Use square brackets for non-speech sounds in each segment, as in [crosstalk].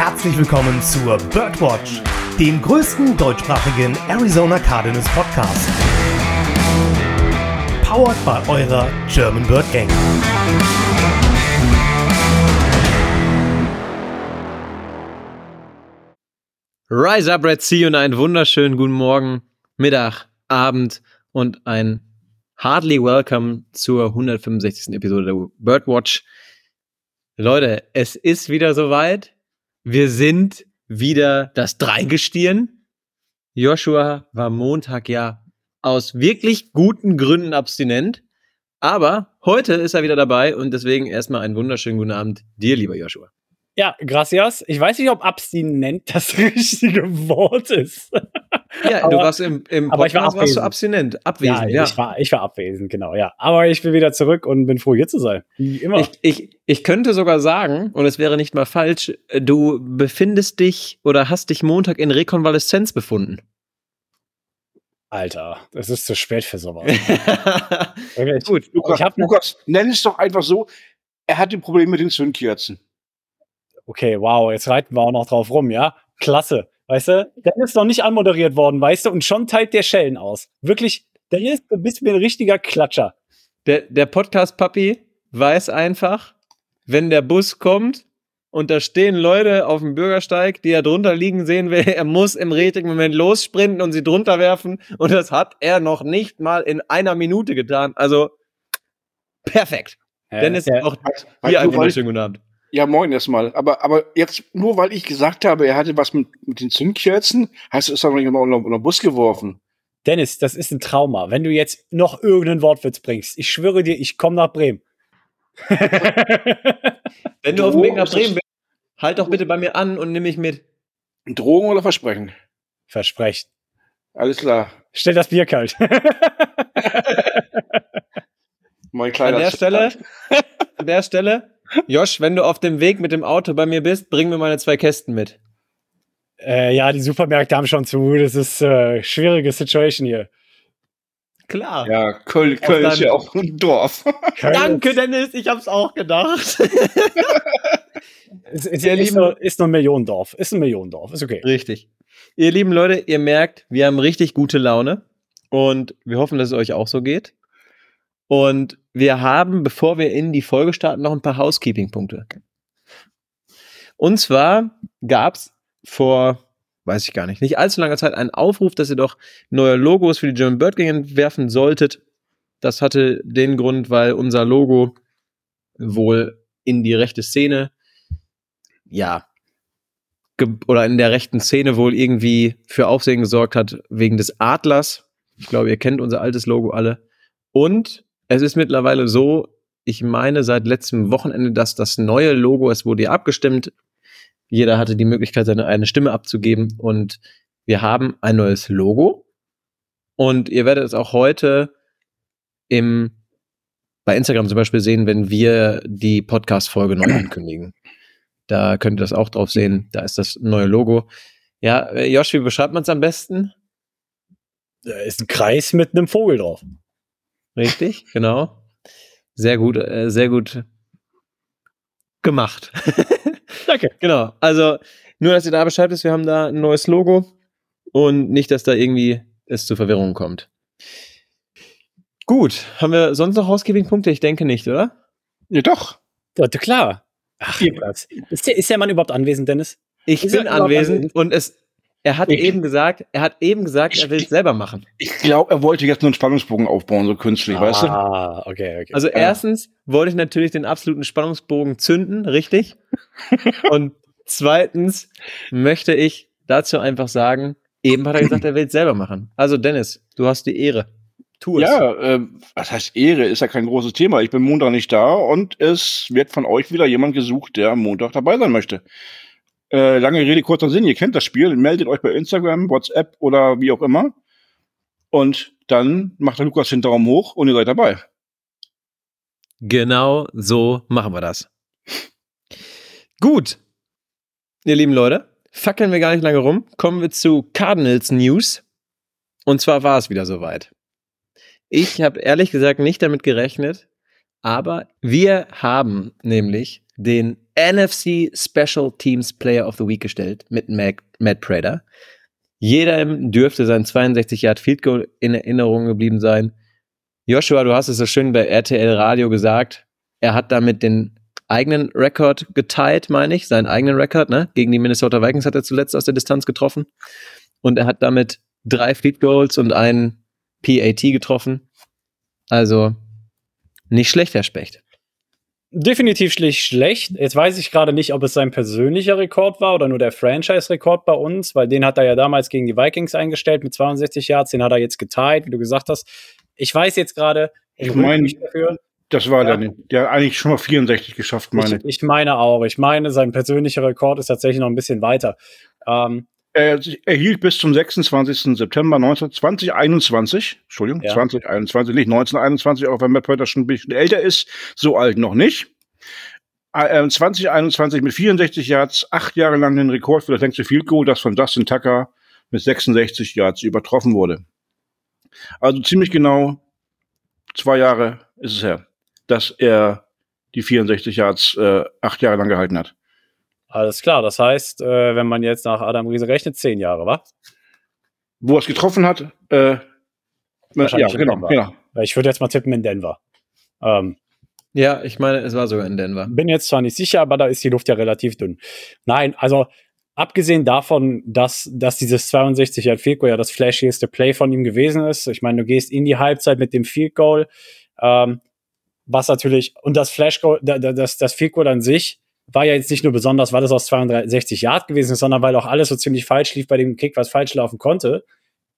herzlich willkommen zur Birdwatch, dem größten deutschsprachigen Arizona Cardinals Podcast. Powered by eurer German Bird Gang. Rise up, Red Sea und einen wunderschönen guten Morgen, Mittag, Abend und ein hardly welcome zur 165. Episode der Birdwatch. Leute, es ist wieder soweit. Wir sind wieder das Dreigestirn. Joshua war Montag ja aus wirklich guten Gründen abstinent. Aber heute ist er wieder dabei und deswegen erstmal einen wunderschönen guten Abend dir, lieber Joshua. Ja, gracias. Ich weiß nicht, ob abstinent das [laughs] richtige Wort ist. Ja, aber, du warst im, im aber ich war warst du abstinent, abwesend. Ja, ja, Ich, war, ich war abwesend, genau, ja. Aber ich bin wieder zurück und bin froh, hier zu sein. Wie immer. Ich, ich, ich könnte sogar sagen, und es wäre nicht mal falsch, du befindest dich oder hast dich Montag in Rekonvaleszenz befunden. Alter, es ist zu spät für sowas. [laughs] Gut, Lukas, Lukas, nenn es doch einfach so, er hat ein Problem mit den Zündkerzen. Okay, wow, jetzt reiten wir auch noch drauf rum, ja? Klasse. Weißt du, der ist noch nicht anmoderiert worden, weißt du, und schon teilt der Schellen aus. Wirklich, der ist, du bist mir ein richtiger Klatscher. Der, der Podcast-Papi weiß einfach, wenn der Bus kommt und da stehen Leute auf dem Bürgersteig, die er drunter liegen sehen will, [laughs] er muss im richtigen Moment lossprinten und sie drunter werfen. Und das hat er noch nicht mal in einer Minute getan. Also perfekt. Ja, Dennis, ja, auch hier einen wunderschönen guten Abend. Ja, moin erstmal. Aber, aber jetzt, nur weil ich gesagt habe, er hatte was mit, mit den Zündkerzen, heißt es, ist er noch in den Bus geworfen. Dennis, das ist ein Trauma. Wenn du jetzt noch irgendeinen Wortwitz bringst, ich schwöre dir, ich komme nach Bremen. [laughs] Wenn du auf dem Weg nach Bremen bist, halt doch bitte bei mir an und nimm mich mit. Drogen oder Versprechen? Versprechen. Alles klar. Stell das Bier kalt. [laughs] mein kleiner an der Stelle, an der Stelle Josh, wenn du auf dem Weg mit dem Auto bei mir bist, bring mir meine zwei Kästen mit. Äh, ja, die Supermärkte haben schon zu. Das ist äh, schwierige Situation hier. Klar. Ja, Köln, Köln ist ja auch ein Dorf. Danke, Dennis, ich hab's auch gedacht. [laughs] es, es, ist, lieben, nur, ist nur ein Millionendorf. Ist ein Millionendorf, ist okay. Richtig. Ihr lieben Leute, ihr merkt, wir haben richtig gute Laune und wir hoffen, dass es euch auch so geht. Und wir haben, bevor wir in die Folge starten, noch ein paar Housekeeping-Punkte. Und zwar gab es vor, weiß ich gar nicht, nicht allzu langer Zeit einen Aufruf, dass ihr doch neue Logos für die German Bird Gang entwerfen solltet. Das hatte den Grund, weil unser Logo wohl in die rechte Szene, ja, oder in der rechten Szene wohl irgendwie für Aufsehen gesorgt hat wegen des Adlers. Ich glaube, ihr kennt unser altes Logo alle. Und es ist mittlerweile so, ich meine seit letztem Wochenende, dass das neue Logo, es wurde ja abgestimmt, jeder hatte die Möglichkeit, seine eine Stimme abzugeben und wir haben ein neues Logo und ihr werdet es auch heute im bei Instagram zum Beispiel sehen, wenn wir die Podcast-Folge neu ankündigen. Da könnt ihr das auch drauf sehen. Da ist das neue Logo. Ja, äh, Josh, wie beschreibt man es am besten? Da ist ein Kreis mit einem Vogel drauf. Richtig, genau. Sehr gut, äh, sehr gut gemacht. [laughs] Danke. Genau. Also, nur, dass ihr da Bescheid wisst, wir haben da ein neues Logo und nicht, dass da irgendwie es zu Verwirrungen kommt. Gut, haben wir sonst noch Housekeeping-Punkte? Ich denke nicht, oder? Ja, doch. Ja, klar. Ach, ist der, ist der Mann überhaupt anwesend, Dennis? Ich ist bin anwesend, anwesend und es er hat ich, eben gesagt, er hat eben gesagt, ich, er will es selber machen. Ich glaube, er wollte jetzt nur einen Spannungsbogen aufbauen, so künstlich, ah, weißt du? Ah, okay, okay. Also ja. erstens wollte ich natürlich den absoluten Spannungsbogen zünden, richtig? [laughs] Und zweitens möchte ich dazu einfach sagen, eben hat er gesagt, er will es selber machen. Also Dennis, du hast die Ehre. Tu es. Ja, äh, was heißt Ehre? Ist ja kein großes Thema. Ich bin Montag nicht da und es wird von euch wieder jemand gesucht, der am Montag dabei sein möchte. Äh, lange Rede, kurzer Sinn, ihr kennt das Spiel, meldet euch bei Instagram, WhatsApp oder wie auch immer. Und dann macht der Lukas den Daumen hoch und ihr seid dabei. Genau so machen wir das. Gut, ihr lieben Leute, fackeln wir gar nicht lange rum, kommen wir zu Cardinals News. Und zwar war es wieder soweit. Ich habe ehrlich gesagt nicht damit gerechnet, aber wir haben nämlich den NFC Special Teams Player of the Week gestellt mit Matt, Matt Prater. Jedem dürfte sein 62 Yard Field Goal in Erinnerung geblieben sein. Joshua, du hast es so schön bei RTL Radio gesagt. Er hat damit den eigenen Rekord geteilt, meine ich, seinen eigenen Rekord, ne? Gegen die Minnesota Vikings hat er zuletzt aus der Distanz getroffen. Und er hat damit drei Field Goals und einen PAT getroffen. Also nicht schlecht, Herr Specht. Definitiv schlicht schlecht. Jetzt weiß ich gerade nicht, ob es sein persönlicher Rekord war oder nur der Franchise-Rekord bei uns, weil den hat er ja damals gegen die Vikings eingestellt mit 62 Yards, den hat er jetzt geteilt, wie du gesagt hast. Ich weiß jetzt gerade, ich meine, das war ja. der, der hat eigentlich schon mal 64 geschafft, meine ich. Ich meine auch. Ich meine, sein persönlicher Rekord ist tatsächlich noch ein bisschen weiter. Ähm, er erhielt bis zum 26. September 19, 2021, Entschuldigung, ja. 2021, nicht 1921, auch wenn Matt Prater schon ein bisschen älter ist, so alt noch nicht. Äh, 2021 mit 64 Yards, acht Jahre lang den Rekord für das längste Field Goal, das von Dustin Tucker mit 66 Yards übertroffen wurde. Also ziemlich genau zwei Jahre ist es her, dass er die 64 Yards äh, acht Jahre lang gehalten hat. Alles klar, das heißt, äh, wenn man jetzt nach Adam Riese rechnet, zehn Jahre, wa? Wo er es getroffen hat, äh, ja, genau, genau. Ich würde jetzt mal tippen in Denver. Ähm, ja, ich meine, es war sogar in Denver. Bin jetzt zwar nicht sicher, aber da ist die Luft ja relativ dünn. Nein, also abgesehen davon, dass, dass dieses 62 Yard Field Goal ja das flashieste Play von ihm gewesen ist. Ich meine, du gehst in die Halbzeit mit dem Field Goal, ähm, was natürlich, und das Flash Goal, das, das Field Goal an sich, war ja jetzt nicht nur besonders, weil es aus 62 Yard gewesen ist, sondern weil auch alles so ziemlich falsch lief bei dem Kick, was falsch laufen konnte.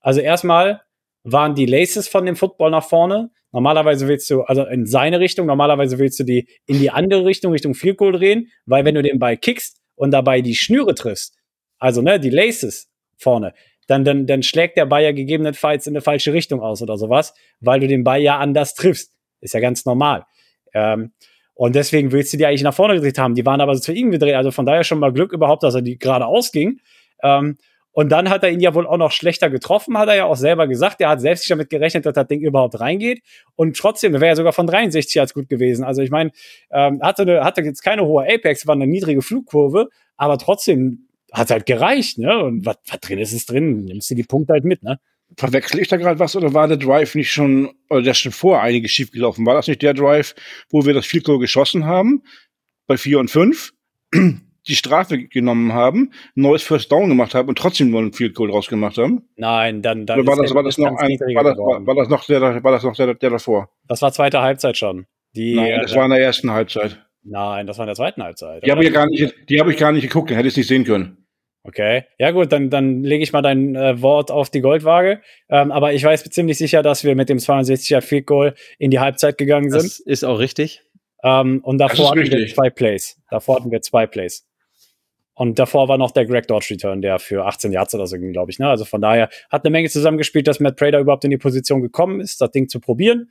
Also erstmal waren die Laces von dem Football nach vorne. Normalerweise willst du, also in seine Richtung, normalerweise willst du die in die andere Richtung, Richtung Field Goal drehen, weil wenn du den Ball kickst und dabei die Schnüre triffst, also ne, die Laces vorne, dann, dann, dann schlägt der Ball ja gegebenenfalls in eine falsche Richtung aus oder sowas, weil du den Ball ja anders triffst. Ist ja ganz normal. Ähm, und deswegen willst du die eigentlich nach vorne gedreht haben. Die waren aber zu ihm gedreht. Also von daher schon mal Glück überhaupt, dass er die gerade ausging. Ähm, und dann hat er ihn ja wohl auch noch schlechter getroffen, hat er ja auch selber gesagt. Er hat selbst nicht damit gerechnet, dass das Ding überhaupt reingeht. Und trotzdem, wäre er sogar von 63 als gut gewesen. Also ich meine, ähm, hatte, hatte jetzt keine hohe Apex, war eine niedrige Flugkurve, aber trotzdem hat halt gereicht, ne? Und was drin ist, ist drin. Nimmst du die Punkte halt mit, ne? Verwechsel ich da gerade was oder war der Drive nicht schon, oder der schon vor einiges schiefgelaufen? War das nicht der Drive, wo wir das Field Goal geschossen haben, bei 4 und 5, [clears throat] die Strafe genommen haben, ein neues First Down gemacht haben und trotzdem nur ein Field Goal draus gemacht haben? Nein, dann, dann war das, war das noch ein, war das, war, war das noch der, war das noch der, der davor? Das war zweite Halbzeit schon. Die, Nein, das äh, war in der ersten Halbzeit. Nein, das war in der zweiten Halbzeit. Die habe ich, gar nicht, die hab ich gar nicht geguckt, dann hätte ich es nicht sehen können. Okay, ja gut, dann, dann lege ich mal dein äh, Wort auf die Goldwaage. Ähm, aber ich weiß ziemlich sicher, dass wir mit dem 62er Field Goal in die Halbzeit gegangen sind. Das ist auch richtig. Ähm, und davor hatten wir zwei Plays. Davor hatten wir zwei Plays. Und davor war noch der Greg Dodge Return, der für 18 Yards oder so ging, glaube ich. Ne? Also von daher hat eine Menge zusammengespielt, dass Matt Prater überhaupt in die Position gekommen ist, das Ding zu probieren.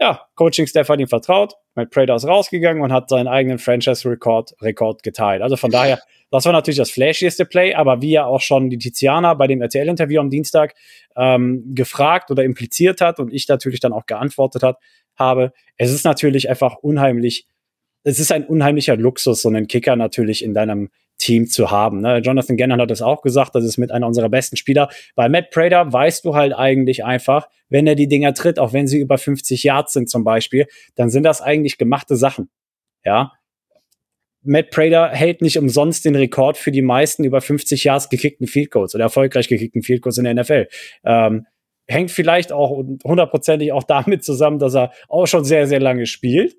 Ja, Coaching-Staff hat ihm vertraut. Matt Prater ist rausgegangen und hat seinen eigenen Franchise-Rekord Rekord geteilt. Also von daher [laughs] das war natürlich das flashieste Play, aber wie ja auch schon die Tiziana bei dem RTL-Interview am Dienstag ähm, gefragt oder impliziert hat und ich natürlich dann auch geantwortet hat, habe, es ist natürlich einfach unheimlich, es ist ein unheimlicher Luxus, so einen Kicker natürlich in deinem Team zu haben. Ne? Jonathan Gannon hat es auch gesagt, das ist mit einer unserer besten Spieler. Bei Matt Prater weißt du halt eigentlich einfach, wenn er die Dinger tritt, auch wenn sie über 50 Yards sind zum Beispiel, dann sind das eigentlich gemachte Sachen. Ja, Matt Prater hält nicht umsonst den Rekord für die meisten über 50 Yards gekickten Field Goals oder erfolgreich gekickten Field Goals in der NFL. Ähm, hängt vielleicht auch hundertprozentig auch [laughs] damit zusammen, dass er auch schon sehr, sehr lange spielt.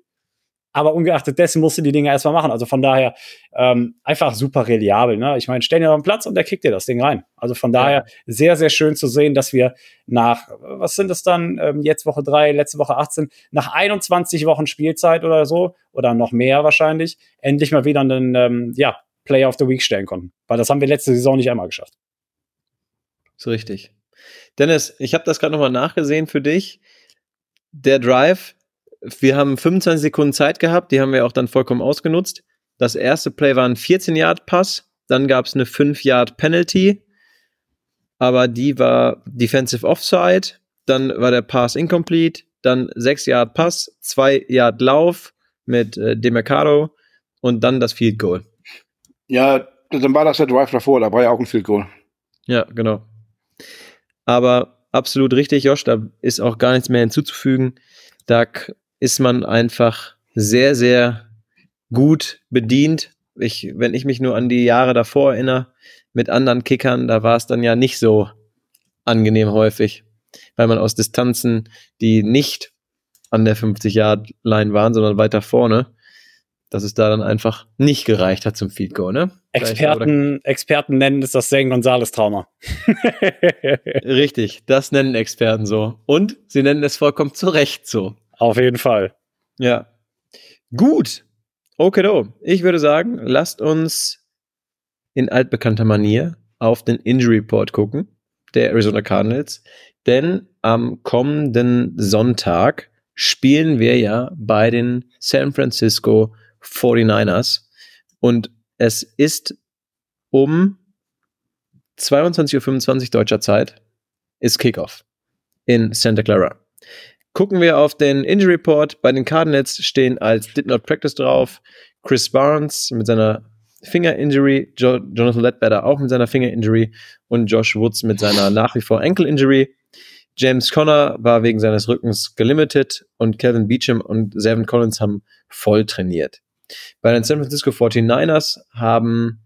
Aber ungeachtet dessen musst du die Dinge erstmal machen. Also von daher ähm, einfach super reliabel. Ne? Ich meine, stell dir auf den Platz und der kickt dir das Ding rein. Also von daher ja. sehr, sehr schön zu sehen, dass wir nach, was sind es dann, ähm, jetzt Woche drei, letzte Woche 18, nach 21 Wochen Spielzeit oder so, oder noch mehr wahrscheinlich, endlich mal wieder einen ähm, ja, Player of the Week stellen konnten. Weil das haben wir letzte Saison nicht einmal geschafft. So richtig. Dennis, ich habe das gerade nochmal nachgesehen für dich. Der Drive wir haben 25 Sekunden Zeit gehabt, die haben wir auch dann vollkommen ausgenutzt. Das erste Play war ein 14-Yard-Pass, dann gab es eine 5-Yard-Penalty, aber die war Defensive Offside, dann war der Pass incomplete, dann 6-Yard-Pass, 2-Yard-Lauf mit äh, Demercado, und dann das Field Goal. Ja, dann war das der Drive davor, da war ja auch ein Field Goal. Ja, genau. Aber absolut richtig, Josh, da ist auch gar nichts mehr hinzuzufügen. Da ist man einfach sehr, sehr gut bedient. Ich, wenn ich mich nur an die Jahre davor erinnere, mit anderen Kickern, da war es dann ja nicht so angenehm häufig, weil man aus Distanzen, die nicht an der 50-Yard-Line waren, sondern weiter vorne, dass es da dann einfach nicht gereicht hat zum Field Goal, ne? Experten, Experten nennen es das Zane Gonzales Trauma. [laughs] Richtig, das nennen Experten so. Und sie nennen es vollkommen zu Recht so. Auf jeden Fall. Ja. Gut. Okay. Ich würde sagen, lasst uns in altbekannter Manier auf den Injury Report gucken der Arizona Cardinals. Denn am kommenden Sonntag spielen wir ja bei den San Francisco 49ers. Und es ist um 22.25 Uhr deutscher Zeit ist Kickoff in Santa Clara. Gucken wir auf den Injury Report. Bei den Cardinals stehen als Did Not Practice drauf Chris Barnes mit seiner Finger Injury, jo Jonathan Ledbetter auch mit seiner Finger Injury und Josh Woods mit seiner nach wie vor Ankle Injury. James Conner war wegen seines Rückens gelimited und Kevin Beecham und Seven Collins haben voll trainiert. Bei den San Francisco 49ers haben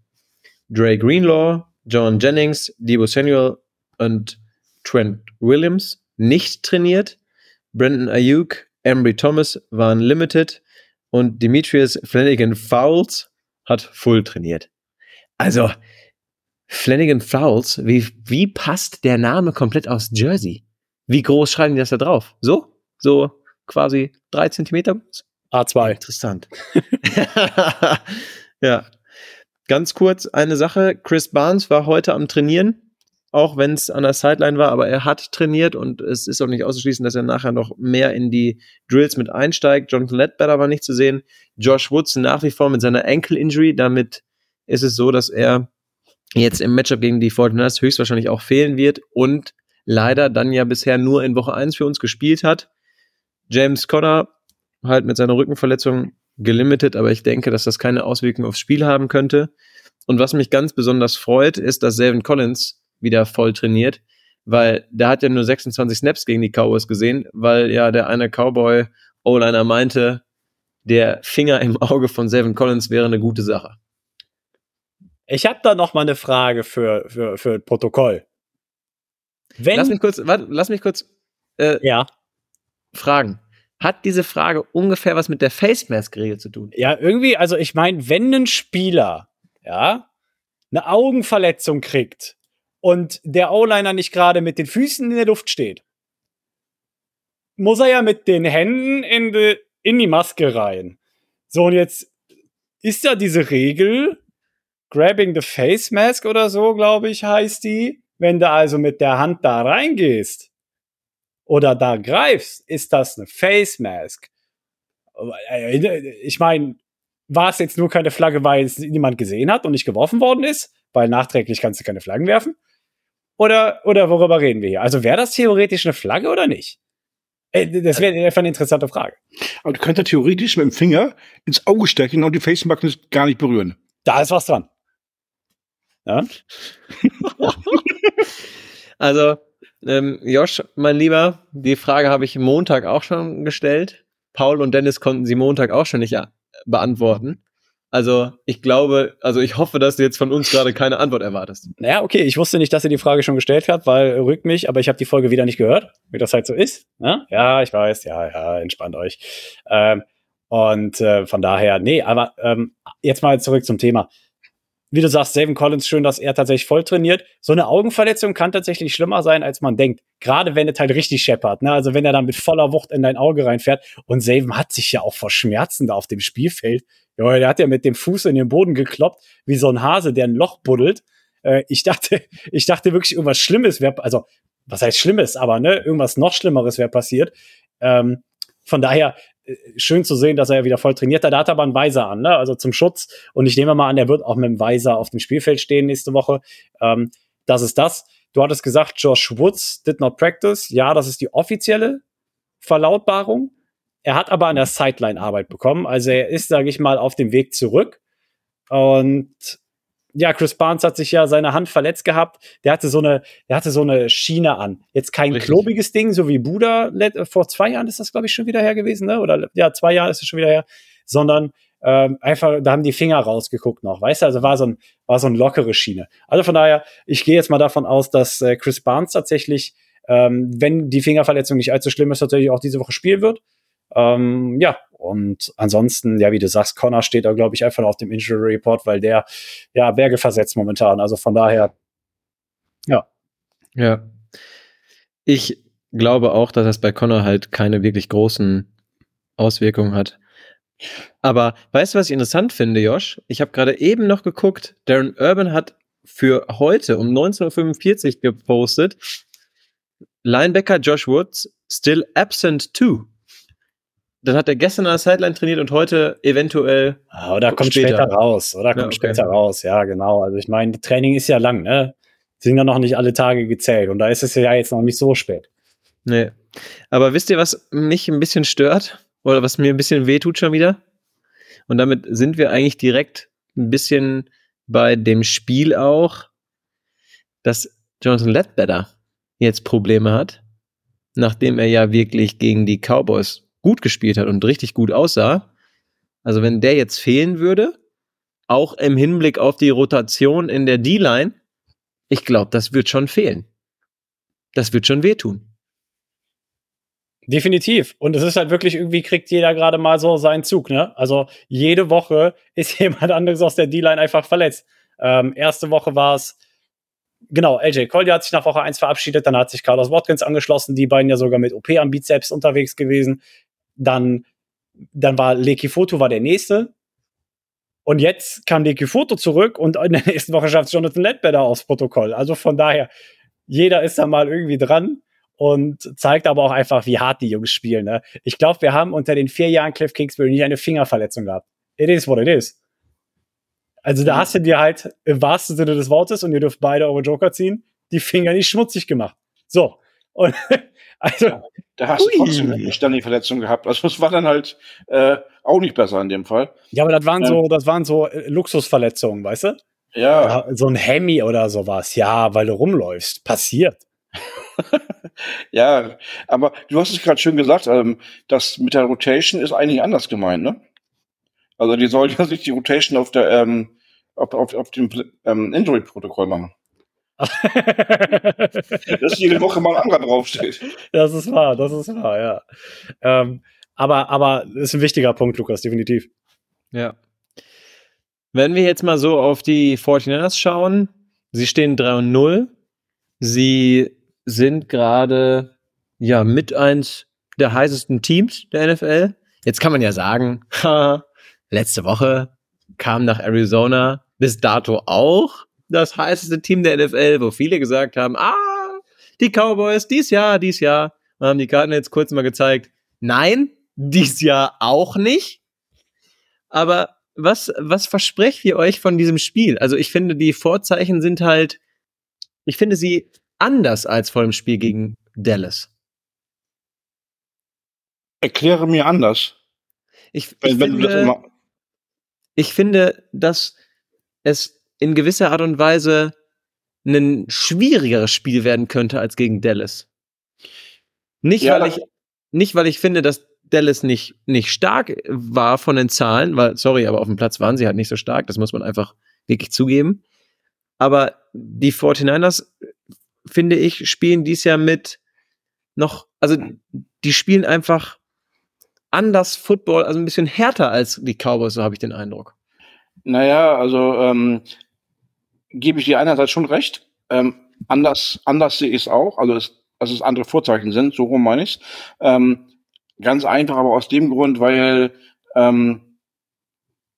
Dre Greenlaw, John Jennings, Debo Samuel und Trent Williams nicht trainiert. Brandon Ayuk, Embry Thomas waren limited und Demetrius Flanagan Fouls hat Full trainiert. Also, Flanagan Fowles, wie, wie passt der Name komplett aus Jersey? Wie groß schreiben die das da drauf? So? So quasi drei Zentimeter? A2. Interessant. [laughs] ja. Ganz kurz eine Sache. Chris Barnes war heute am Trainieren auch wenn es an der Sideline war, aber er hat trainiert und es ist auch nicht auszuschließen, dass er nachher noch mehr in die Drills mit einsteigt. Jonathan Ledbetter war nicht zu sehen. Josh Woods nach wie vor mit seiner Ankle Injury. Damit ist es so, dass er jetzt im Matchup gegen die 49ers höchstwahrscheinlich auch fehlen wird und leider dann ja bisher nur in Woche 1 für uns gespielt hat. James Conner halt mit seiner Rückenverletzung gelimitet, aber ich denke, dass das keine Auswirkungen aufs Spiel haben könnte. Und was mich ganz besonders freut, ist, dass Selvin Collins wieder voll trainiert, weil der hat ja nur 26 Snaps gegen die Cowboys gesehen, weil ja der eine Cowboy O-Liner meinte, der Finger im Auge von Seven Collins wäre eine gute Sache. Ich habe da noch mal eine Frage für, für, für Protokoll. Wenn lass mich kurz, warte, lass mich kurz äh, ja. fragen. Hat diese Frage ungefähr was mit der Face Mask Regel zu tun? Ja, irgendwie, also ich meine, wenn ein Spieler, ja, eine Augenverletzung kriegt und der O-Liner nicht gerade mit den Füßen in der Luft steht, muss er ja mit den Händen in die, in die Maske rein. So, und jetzt ist ja diese Regel, grabbing the face mask oder so, glaube ich, heißt die. Wenn du also mit der Hand da reingehst oder da greifst, ist das eine Face Mask. Ich meine, war es jetzt nur keine Flagge, weil es niemand gesehen hat und nicht geworfen worden ist? Weil nachträglich kannst du keine Flaggen werfen. Oder, oder worüber reden wir hier? Also wäre das theoretisch eine Flagge oder nicht? Äh, das wäre einfach eine interessante Frage. Aber du könntest theoretisch mit dem Finger ins Auge stecken und die Facemask gar nicht berühren. Da ist was dran. Ja? [laughs] also, ähm, Josh, mein Lieber, die Frage habe ich Montag auch schon gestellt. Paul und Dennis konnten sie Montag auch schon nicht äh, beantworten. Also ich glaube, also ich hoffe, dass du jetzt von uns gerade keine Antwort erwartest. Naja, okay, ich wusste nicht, dass ihr die Frage schon gestellt habt, weil rückt mich, aber ich habe die Folge wieder nicht gehört, wie das halt so ist. Ne? Ja, ich weiß, ja, ja, entspannt euch. Ähm, und äh, von daher, nee, aber ähm, jetzt mal zurück zum Thema. Wie du sagst, Savin Collins, schön, dass er tatsächlich voll trainiert. So eine Augenverletzung kann tatsächlich schlimmer sein, als man denkt. Gerade wenn es halt richtig scheppert. Ne? Also wenn er dann mit voller Wucht in dein Auge reinfährt. Und Savin hat sich ja auch vor Schmerzen da auf dem Spielfeld ja, der hat ja mit dem Fuß in den Boden gekloppt, wie so ein Hase, der ein Loch buddelt. Äh, ich dachte, [laughs] ich dachte wirklich, irgendwas Schlimmes wäre, also, was heißt Schlimmes, aber ne, irgendwas noch Schlimmeres wäre passiert. Ähm, von daher, äh, schön zu sehen, dass er wieder voll trainiert hat. Da hat er aber einen Weiser an, ne? also zum Schutz. Und ich nehme mal an, der wird auch mit dem Weiser auf dem Spielfeld stehen nächste Woche. Ähm, das ist das. Du hattest gesagt, Josh Woods did not practice. Ja, das ist die offizielle Verlautbarung. Er hat aber an der Sideline Arbeit bekommen. Also er ist, sage ich mal, auf dem Weg zurück. Und ja, Chris Barnes hat sich ja seine Hand verletzt gehabt. Der hatte so eine, der hatte so eine Schiene an. Jetzt kein Richtig. klobiges Ding, so wie Buda vor zwei Jahren ist das, glaube ich, schon wieder her gewesen, ne? Oder ja, zwei Jahre ist es schon wieder her, sondern ähm, einfach, da haben die Finger rausgeguckt noch, weißt du, also war so ein, war so ein lockere Schiene. Also von daher, ich gehe jetzt mal davon aus, dass äh, Chris Barnes tatsächlich, ähm, wenn die Fingerverletzung nicht allzu schlimm ist, natürlich auch diese Woche spielen wird. Ähm, ja, und ansonsten, ja, wie du sagst, Connor steht da, glaube ich, einfach auf dem Injury Report, weil der, ja, Berge versetzt momentan. Also von daher, ja. Ja. Ich glaube auch, dass das bei Connor halt keine wirklich großen Auswirkungen hat. Aber weißt du, was ich interessant finde, Josh? Ich habe gerade eben noch geguckt, Darren Urban hat für heute um 19.45 Uhr gepostet, Linebacker Josh Woods still absent too. Dann hat er gestern an der Sideline trainiert und heute eventuell. Ah, oder kommt später. später. raus. Oder kommt ja, okay. später raus. Ja, genau. Also ich meine, Training ist ja lang, ne? Sind ja noch nicht alle Tage gezählt. Und da ist es ja jetzt noch nicht so spät. Nee. Aber wisst ihr, was mich ein bisschen stört? Oder was mir ein bisschen wehtut schon wieder? Und damit sind wir eigentlich direkt ein bisschen bei dem Spiel auch, dass Jonathan Ledbetter jetzt Probleme hat, nachdem er ja wirklich gegen die Cowboys gut gespielt hat und richtig gut aussah. Also wenn der jetzt fehlen würde, auch im Hinblick auf die Rotation in der D-Line, ich glaube, das wird schon fehlen. Das wird schon wehtun. Definitiv. Und es ist halt wirklich, irgendwie kriegt jeder gerade mal so seinen Zug, ne? Also jede Woche [laughs] ist jemand anderes aus der D-Line einfach verletzt. Ähm, erste Woche war es, genau, AJ Collier hat sich nach Woche 1 verabschiedet, dann hat sich Carlos Watkins angeschlossen, die beiden ja sogar mit OP am Bizeps unterwegs gewesen. Dann, dann war Leki Foto war der nächste. Und jetzt kam Leki Foto zurück und in der nächsten Woche schafft Jonathan Ledbetter aufs Protokoll. Also von daher, jeder ist da mal irgendwie dran und zeigt aber auch einfach, wie hart die Jungs spielen. Ne? Ich glaube, wir haben unter den vier Jahren Cliff Kingsbury nicht eine Fingerverletzung gehabt. It is what it is. Also da hast du dir halt im wahrsten Sinne des Wortes, und ihr dürft beide eure Joker ziehen, die Finger nicht schmutzig gemacht. So. Und [laughs] also. Ja, da hast ui. du trotzdem nicht dann die Verletzung gehabt. Also es war dann halt äh, auch nicht besser in dem Fall. Ja, aber das waren ähm, so, das waren so äh, Luxusverletzungen, weißt du? Ja. ja. So ein Hemi oder sowas. Ja, weil du rumläufst. Passiert. [laughs] ja, aber du hast es gerade schön gesagt, ähm, das mit der Rotation ist eigentlich anders gemeint, ne? Also die sollen ja sich die Rotation auf der ähm, auf, auf, auf dem ähm, Injury-Protokoll machen. Dass jede Woche mal ein anderer draufsteht. Das ist wahr, das ist wahr, ja. Ähm, aber, aber ist ein wichtiger Punkt, Lukas, definitiv. Ja. Wenn wir jetzt mal so auf die 49ers schauen, sie stehen 3 und 0. Sie sind gerade ja mit eins der heißesten Teams der NFL. Jetzt kann man ja sagen, [laughs] letzte Woche kam nach Arizona bis dato auch das heißeste Team der NFL, wo viele gesagt haben, ah, die Cowboys dies Jahr, dies Jahr. Und haben die Karten jetzt kurz mal gezeigt, nein, dies Jahr auch nicht. Aber was, was versprecht ihr euch von diesem Spiel? Also ich finde, die Vorzeichen sind halt, ich finde sie anders als vor dem Spiel gegen Dallas? Erkläre mir anders. Ich, ich, wenn, finde, ich finde, dass es in gewisser Art und Weise ein schwierigeres Spiel werden könnte als gegen Dallas. Nicht, ja, weil ich, nicht, weil ich finde, dass Dallas nicht, nicht stark war von den Zahlen, weil, sorry, aber auf dem Platz waren sie halt nicht so stark, das muss man einfach wirklich zugeben. Aber die 49ers finde ich, spielen dies Jahr mit noch, also die spielen einfach anders Football, also ein bisschen härter als die Cowboys, so habe ich den Eindruck. Naja, also ähm, gebe ich dir einerseits schon recht. Ähm, anders, anders sehe ich es auch, also es, dass es andere Vorzeichen sind, so rum meine ich ähm, Ganz einfach, aber aus dem Grund, weil ähm,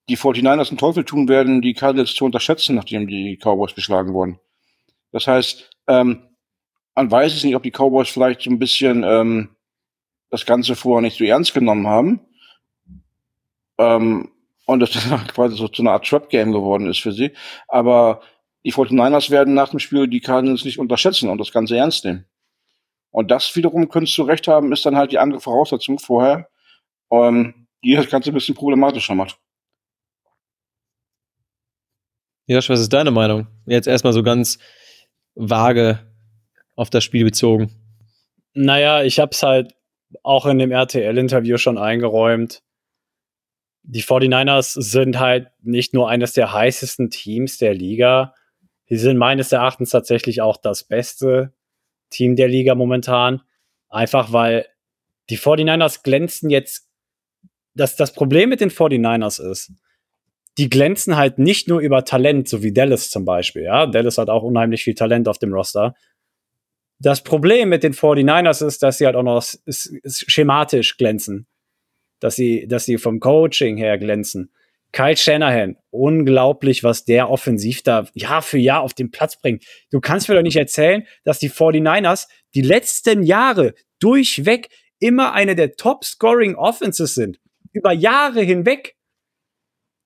die 49ers einen Teufel tun werden, die Cardinals zu unterschätzen, nachdem die Cowboys geschlagen wurden. Das heißt, ähm, man weiß es nicht, ob die Cowboys vielleicht so ein bisschen ähm, das Ganze vorher nicht so ernst genommen haben. Ähm, und das [laughs] quasi so zu einer Art Trap-Game geworden ist für sie. Aber die 49ers werden nach dem Spiel die Cardinals nicht unterschätzen und das Ganze ernst nehmen. Und das wiederum, könntest du recht haben, ist dann halt die andere Voraussetzung vorher, ähm, die das Ganze ein bisschen problematischer macht. Josh, was ist deine Meinung? Jetzt erstmal so ganz vage auf das Spiel bezogen. Naja, ich habe es halt auch in dem RTL-Interview schon eingeräumt. Die 49ers sind halt nicht nur eines der heißesten Teams der Liga. Sie sind meines Erachtens tatsächlich auch das beste Team der Liga momentan. Einfach weil die 49ers glänzen jetzt. Das, das Problem mit den 49ers ist, die glänzen halt nicht nur über Talent, so wie Dallas zum Beispiel. Ja, Dallas hat auch unheimlich viel Talent auf dem Roster. Das Problem mit den 49ers ist, dass sie halt auch noch schematisch glänzen. Dass sie, dass sie vom Coaching her glänzen. Kyle Shanahan, unglaublich, was der offensiv da Jahr für Jahr auf den Platz bringt. Du kannst mir doch nicht erzählen, dass die 49ers die letzten Jahre durchweg immer eine der Top-Scoring Offenses sind. Über Jahre hinweg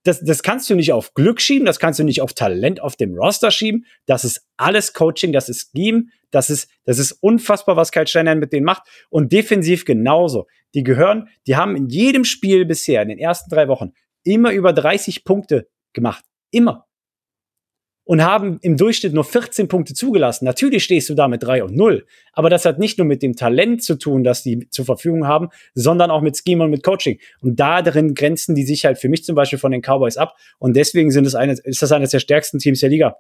das, das kannst du nicht auf Glück schieben, das kannst du nicht auf Talent auf dem Roster schieben. Das ist alles Coaching, das ist Scheme, das ist, das ist unfassbar, was Kyle Shanahan mit denen macht. Und defensiv genauso. Die gehören, die haben in jedem Spiel bisher, in den ersten drei Wochen, immer über 30 Punkte gemacht. Immer und haben im Durchschnitt nur 14 Punkte zugelassen. Natürlich stehst du da mit 3 und 0, aber das hat nicht nur mit dem Talent zu tun, das die zur Verfügung haben, sondern auch mit Scheme und mit Coaching. Und da drin grenzen die sich halt für mich zum Beispiel von den Cowboys ab und deswegen sind es eine, ist das eines der stärksten Teams der Liga.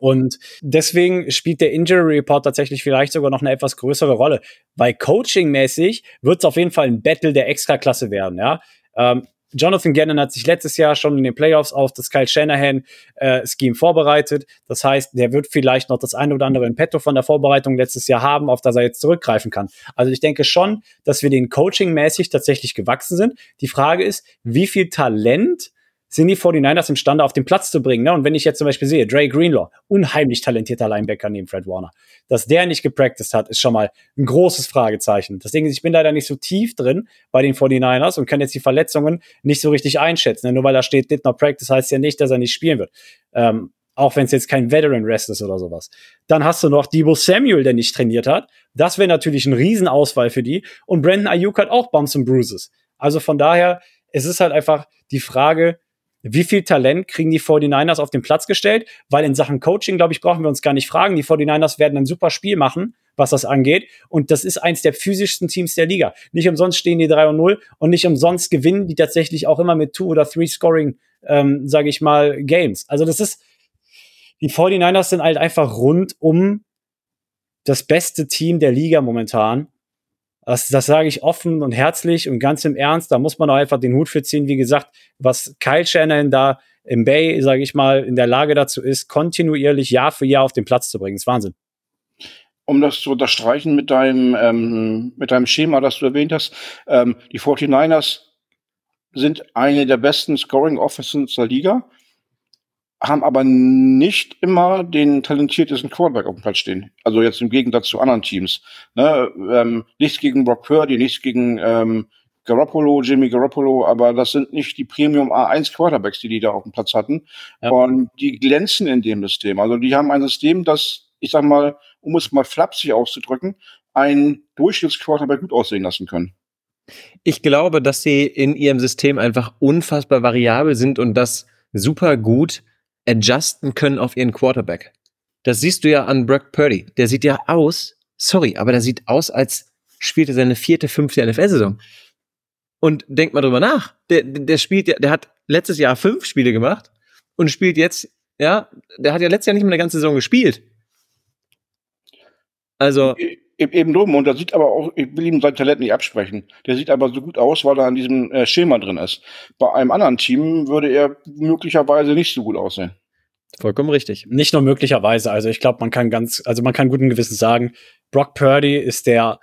Und deswegen spielt der Injury Report tatsächlich vielleicht sogar noch eine etwas größere Rolle, weil coachingmäßig wird es auf jeden Fall ein Battle der Extraklasse werden, ja. Ähm, Jonathan Gannon hat sich letztes Jahr schon in den Playoffs auf das Kyle Shanahan äh, vorbereitet. Das heißt, der wird vielleicht noch das eine oder andere in petto von der Vorbereitung letztes Jahr haben, auf das er jetzt zurückgreifen kann. Also ich denke schon, dass wir den Coaching-mäßig tatsächlich gewachsen sind. Die Frage ist, wie viel Talent sind die 49ers imstande, auf den Platz zu bringen. Ne? Und wenn ich jetzt zum Beispiel sehe, Dre Greenlaw, unheimlich talentierter Linebacker neben Fred Warner, dass der nicht gepracticed hat, ist schon mal ein großes Fragezeichen. Deswegen, ich bin leider nicht so tief drin bei den 49ers und kann jetzt die Verletzungen nicht so richtig einschätzen. Ne? Nur weil da steht, did not practice, heißt ja nicht, dass er nicht spielen wird. Ähm, auch wenn es jetzt kein Veteran Rest ist oder sowas. Dann hast du noch Debo Samuel, der nicht trainiert hat. Das wäre natürlich ein Riesenausfall für die. Und Brandon Ayuk hat auch Bumps und Bruises. Also von daher, es ist halt einfach die Frage, wie viel Talent kriegen die 49ers auf den Platz gestellt? Weil in Sachen Coaching, glaube ich, brauchen wir uns gar nicht fragen. Die 49ers werden ein super Spiel machen, was das angeht. Und das ist eins der physischsten Teams der Liga. Nicht umsonst stehen die 3 und 0 und nicht umsonst gewinnen die tatsächlich auch immer mit Two- oder Three-Scoring, ähm, sage ich mal, Games. Also das ist, die 49ers sind halt einfach rund um das beste Team der Liga momentan. Das, das sage ich offen und herzlich und ganz im Ernst. Da muss man auch einfach den Hut für ziehen. Wie gesagt, was Kyle Shannon da im Bay, sage ich mal, in der Lage dazu ist, kontinuierlich Jahr für Jahr auf den Platz zu bringen. Das ist Wahnsinn. Um das zu unterstreichen mit deinem, ähm, mit deinem Schema, das du erwähnt hast, ähm, die 49ers sind eine der besten Scoring Offenses der Liga haben aber nicht immer den talentiertesten Quarterback auf dem Platz stehen. Also jetzt im Gegensatz zu anderen Teams. Ne? Ähm, nichts gegen Brock Purdy, nichts gegen ähm, Garoppolo, Jimmy Garoppolo, aber das sind nicht die Premium A1 Quarterbacks, die die da auf dem Platz hatten. Ja. Und die glänzen in dem System. Also die haben ein System, das, ich sag mal, um es mal flapsig auszudrücken, ein Durchschnittsquarterback gut aussehen lassen können. Ich glaube, dass sie in ihrem System einfach unfassbar variabel sind und das super gut adjusten können auf ihren Quarterback. Das siehst du ja an Brock Purdy. Der sieht ja aus, sorry, aber der sieht aus, als spielte seine vierte, fünfte NFL-Saison. Und denk mal drüber nach. Der, der spielt ja, der hat letztes Jahr fünf Spiele gemacht und spielt jetzt, ja, der hat ja letztes Jahr nicht mehr eine ganze Saison gespielt. Also. E-, eben drum. Und da sieht aber auch, ich will ihm sein Talent nicht absprechen. Der sieht aber so gut aus, weil er an diesem äh, Schema drin ist. Bei einem anderen Team würde er möglicherweise nicht so gut aussehen. Vollkommen richtig. Nicht nur möglicherweise. Also ich glaube, man kann ganz, also man kann guten Gewissens sagen, Brock Purdy ist der,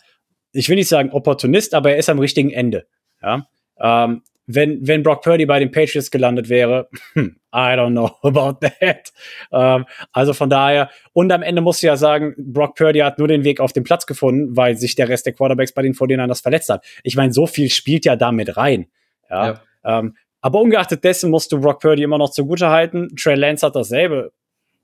ich will nicht sagen Opportunist, aber er ist am richtigen Ende. Ja. Ähm, wenn, wenn Brock Purdy bei den Patriots gelandet wäre, hm, I don't know [laughs] about that. Ähm, also von daher, und am Ende musst du ja sagen, Brock Purdy hat nur den Weg auf den Platz gefunden, weil sich der Rest der Quarterbacks bei den 49ers verletzt hat. Ich meine, so viel spielt ja damit rein. Ja. ja. Ähm, aber ungeachtet dessen musst du Brock Purdy immer noch zugute halten. Trey Lance hat dasselbe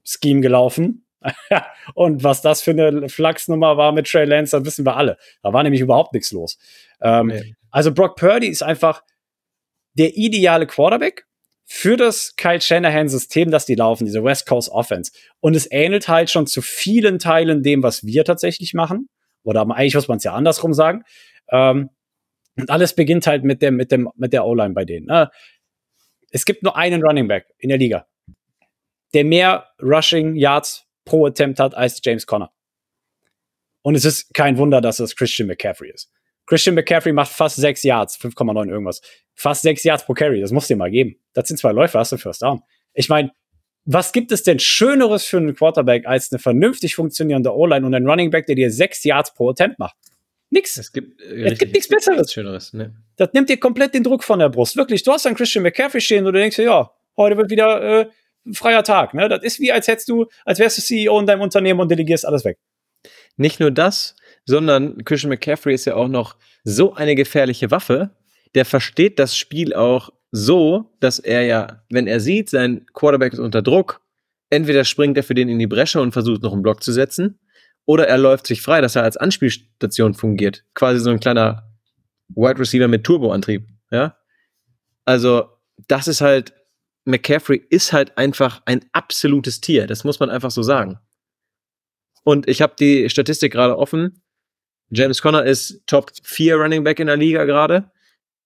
Scheme gelaufen. [laughs] und was das für eine Flachsnummer war mit Trey Lance, das wissen wir alle. Da war nämlich überhaupt nichts los. Ähm, nee. Also Brock Purdy ist einfach der ideale Quarterback für das Kyle Shanahan-System, das die laufen, diese West Coast Offense. Und es ähnelt halt schon zu vielen Teilen dem, was wir tatsächlich machen. Oder eigentlich muss man es ja andersrum sagen. Ähm, und alles beginnt halt mit dem, mit dem, mit der O-Line bei denen. Ne? Es gibt nur einen Running Back in der Liga, der mehr Rushing Yards pro Attempt hat als James Conner. Und es ist kein Wunder, dass es Christian McCaffrey ist. Christian McCaffrey macht fast sechs Yards, 5,9 irgendwas. Fast sechs Yards pro Carry, das muss dir mal geben. Das sind zwei Läufe, hast du First Down. Ich meine, was gibt es denn Schöneres für einen Quarterback als eine vernünftig funktionierende O-Line und ein Running Back, der dir sechs Yards pro Attempt macht? Nix. Es gibt, äh, es gibt nichts Besseres. Schöneres, ne? Das nimmt dir komplett den Druck von der Brust. Wirklich, du hast einen Christian McCaffrey stehen und du denkst dir, ja, heute wird wieder äh, ein freier Tag. Ne? Das ist wie, als hättest du, als wärst du CEO in deinem Unternehmen und delegierst alles weg. Nicht nur das, sondern Christian McCaffrey ist ja auch noch so eine gefährliche Waffe. Der versteht das Spiel auch so, dass er ja, wenn er sieht, sein Quarterback ist unter Druck, entweder springt er für den in die Bresche und versucht noch einen Block zu setzen, oder er läuft sich frei, dass er als Anspielstation fungiert. Quasi so ein kleiner Wide Receiver mit Turboantrieb, ja. Also, das ist halt, McCaffrey ist halt einfach ein absolutes Tier. Das muss man einfach so sagen. Und ich habe die Statistik gerade offen. James Conner ist Top 4 Running Back in der Liga gerade.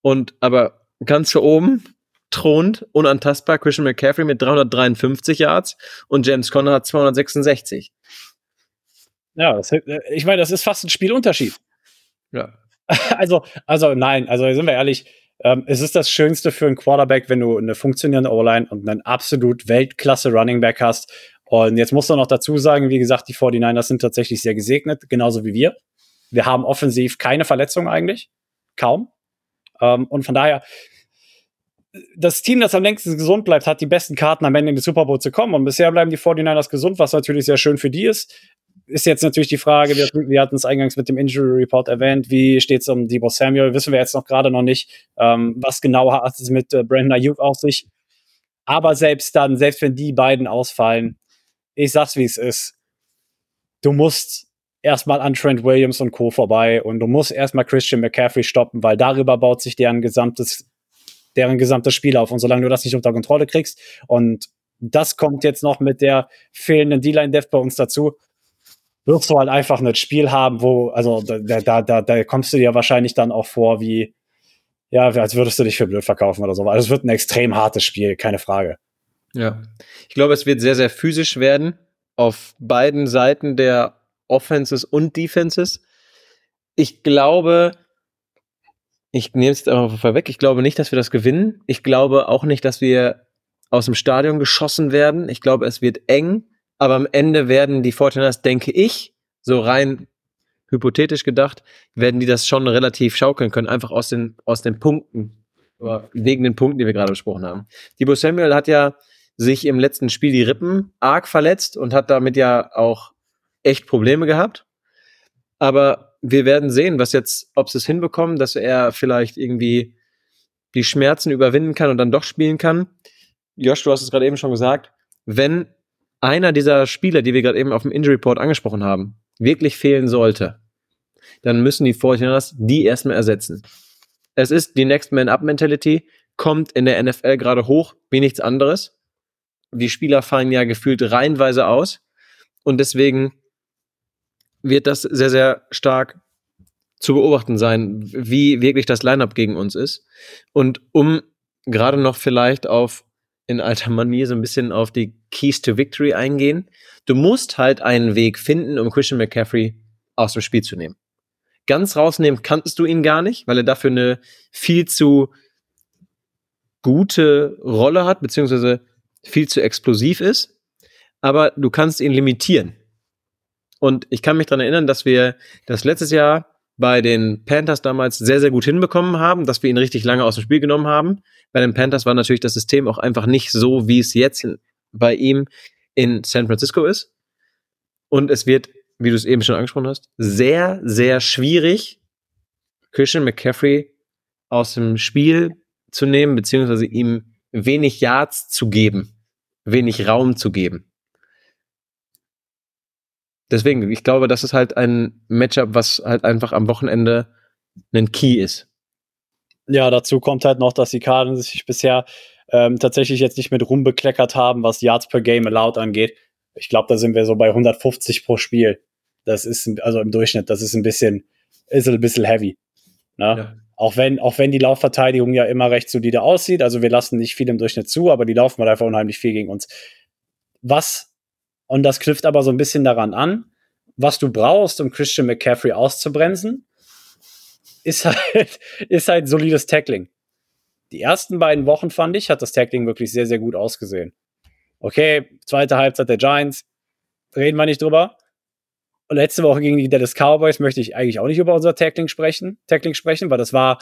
Und aber ganz für oben thront unantastbar Christian McCaffrey mit 353 Yards und James Conner hat 266. Ja, das, ich meine, das ist fast ein Spielunterschied. Ja. [laughs] Also, also nein, also sind wir ehrlich, ähm, es ist das Schönste für einen Quarterback, wenn du eine funktionierende O-Line und einen absolut Weltklasse Running Back hast. Und jetzt musst du noch dazu sagen, wie gesagt, die 49ers sind tatsächlich sehr gesegnet, genauso wie wir. Wir haben offensiv keine Verletzungen eigentlich. Kaum. Ähm, und von daher, das Team, das am längsten gesund bleibt, hat die besten Karten am Ende in die Super Bowl zu kommen. Und bisher bleiben die 49ers gesund, was natürlich sehr schön für die ist. Ist jetzt natürlich die Frage, wir, wir hatten es eingangs mit dem Injury Report erwähnt, wie steht es um Debo Samuel? Wissen wir jetzt noch gerade noch nicht. Ähm, was genau hat es mit äh, Brandon Ayuk auf sich? Aber selbst dann, selbst wenn die beiden ausfallen, ich sag's wie es ist. Du musst erstmal an Trent Williams und Co. vorbei und du musst erstmal Christian McCaffrey stoppen, weil darüber baut sich deren gesamtes, deren gesamtes Spiel auf. Und solange du das nicht unter Kontrolle kriegst und das kommt jetzt noch mit der fehlenden D-Line-Depth bei uns dazu, wirst du halt einfach ein Spiel haben, wo, also da, da, da, da kommst du dir wahrscheinlich dann auch vor wie, ja, als würdest du dich für blöd verkaufen oder so. Also es wird ein extrem hartes Spiel, keine Frage. Ja. Ich glaube, es wird sehr, sehr physisch werden auf beiden Seiten der Offenses und Defenses. Ich glaube, ich nehme es jetzt einfach vorweg, ich glaube nicht, dass wir das gewinnen. Ich glaube auch nicht, dass wir aus dem Stadion geschossen werden. Ich glaube, es wird eng, aber am Ende werden die Fortiners, denke ich, so rein hypothetisch gedacht, werden die das schon relativ schaukeln können, einfach aus den, aus den Punkten, wegen den Punkten, die wir gerade besprochen haben. Debo Samuel hat ja sich im letzten Spiel die Rippen arg verletzt und hat damit ja auch echt Probleme gehabt. Aber wir werden sehen, was jetzt, ob sie es hinbekommen, dass er vielleicht irgendwie die Schmerzen überwinden kann und dann doch spielen kann. Josh, du hast es gerade eben schon gesagt. Wenn einer dieser Spieler, die wir gerade eben auf dem Injury Report angesprochen haben, wirklich fehlen sollte, dann müssen die 49ers die erstmal ersetzen. Es ist die Next Man Up Mentality, kommt in der NFL gerade hoch, wie nichts anderes. Die Spieler fallen ja gefühlt reihenweise aus. Und deswegen wird das sehr, sehr stark zu beobachten sein, wie wirklich das Lineup gegen uns ist. Und um gerade noch vielleicht auf in alter Manier so ein bisschen auf die Keys to Victory eingehen. Du musst halt einen Weg finden, um Christian McCaffrey aus dem Spiel zu nehmen. Ganz rausnehmen kannst du ihn gar nicht, weil er dafür eine viel zu gute Rolle hat, beziehungsweise viel zu explosiv ist. Aber du kannst ihn limitieren. Und ich kann mich daran erinnern, dass wir das letztes Jahr bei den Panthers damals sehr, sehr gut hinbekommen haben, dass wir ihn richtig lange aus dem Spiel genommen haben. Bei den Panthers war natürlich das System auch einfach nicht so, wie es jetzt bei ihm in San Francisco ist. Und es wird, wie du es eben schon angesprochen hast, sehr, sehr schwierig, Christian McCaffrey aus dem Spiel zu nehmen, beziehungsweise ihm wenig Yards zu geben, wenig Raum zu geben. Deswegen, ich glaube, das ist halt ein Matchup, was halt einfach am Wochenende ein Key ist. Ja, dazu kommt halt noch, dass die Cardinals sich bisher ähm, tatsächlich jetzt nicht mit rumbekleckert haben, was Yards per Game allowed angeht. Ich glaube, da sind wir so bei 150 pro Spiel. Das ist, also im Durchschnitt, das ist ein bisschen, ist ein bisschen heavy. Ne? Ja. Auch wenn, auch wenn die Laufverteidigung ja immer recht solide aussieht, also wir lassen nicht viel im Durchschnitt zu, aber die laufen halt einfach unheimlich viel gegen uns. Was, und das knüpft aber so ein bisschen daran an, was du brauchst, um Christian McCaffrey auszubremsen, ist halt, [laughs] ist halt solides Tackling. Die ersten beiden Wochen fand ich, hat das Tackling wirklich sehr, sehr gut ausgesehen. Okay, zweite Halbzeit der Giants, reden wir nicht drüber. Und letzte Woche gegen die Dallas Cowboys möchte ich eigentlich auch nicht über unser Tackling sprechen, Tackling sprechen, weil das war,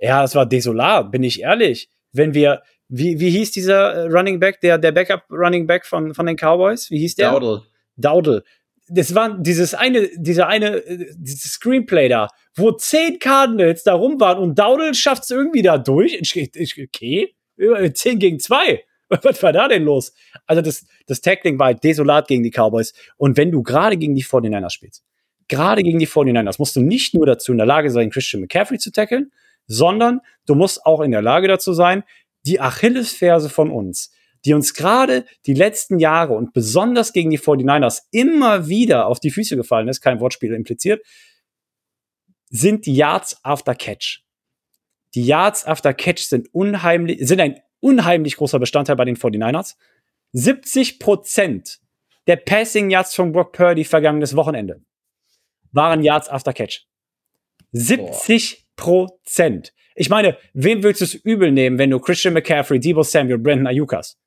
ja, das war desolat, bin ich ehrlich. Wenn wir, wie, wie hieß dieser äh, Running Back, der, der Backup Running Back von, von den Cowboys? Wie hieß der? Dowdle. Dowdle. Das war dieses eine, dieser eine, äh, dieses Screenplay da, wo zehn Cardinals da rum waren und Dowdle schafft es irgendwie da durch. Ich, okay, zehn gegen zwei. [laughs] Was war da denn los? Also das, das Tackling war halt desolat gegen die Cowboys. Und wenn du gerade gegen die 49ers spielst, gerade gegen die 49ers, musst du nicht nur dazu in der Lage sein, Christian McCaffrey zu tackeln, sondern du musst auch in der Lage dazu sein, die Achillesferse von uns, die uns gerade die letzten Jahre und besonders gegen die 49ers immer wieder auf die Füße gefallen ist, kein Wortspiel impliziert, sind die Yards after Catch. Die Yards after Catch sind unheimlich, sind ein unheimlich großer Bestandteil bei den 49ers. 70 Prozent der Passing Yards von Brock Purdy vergangenes Wochenende waren Yards after Catch. 70 Prozent. Ich meine, wem willst du es übel nehmen, wenn du Christian McCaffrey, Debo Samuel, Brandon Ayukas?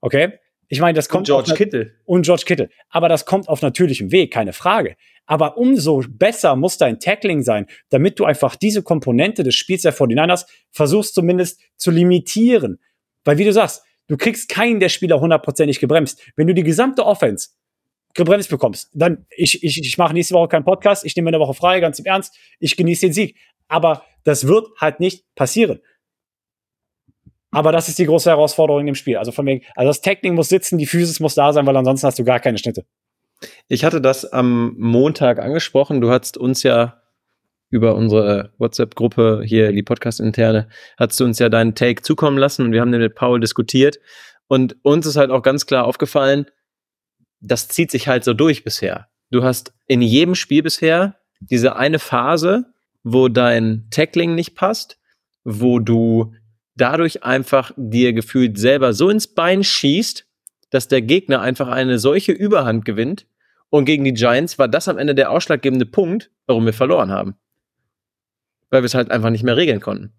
Okay? Ich meine, das kommt. Und George Kittle. Und George Kittle. Aber das kommt auf natürlichem Weg, keine Frage. Aber umso besser muss dein Tackling sein, damit du einfach diese Komponente des Spiels der 49ers versuchst zumindest zu limitieren. Weil wie du sagst, du kriegst keinen der Spieler hundertprozentig gebremst. Wenn du die gesamte Offense gebremst bekommst, dann ich, ich, ich mache nächste Woche keinen Podcast, ich nehme eine Woche frei, ganz im Ernst, ich genieße den Sieg. Aber das wird halt nicht passieren. Aber das ist die große Herausforderung im Spiel. Also von wegen, also das Tackling muss sitzen, die Physis muss da sein, weil ansonsten hast du gar keine Schnitte. Ich hatte das am Montag angesprochen. Du hast uns ja über unsere WhatsApp-Gruppe hier, die Podcast-interne, hast du uns ja deinen Take zukommen lassen und wir haben den mit Paul diskutiert. Und uns ist halt auch ganz klar aufgefallen, das zieht sich halt so durch bisher. Du hast in jedem Spiel bisher diese eine Phase, wo dein Tackling nicht passt, wo du dadurch einfach dir gefühlt selber so ins Bein schießt, dass der Gegner einfach eine solche Überhand gewinnt. Und gegen die Giants war das am Ende der ausschlaggebende Punkt, warum wir verloren haben. Weil wir es halt einfach nicht mehr regeln konnten.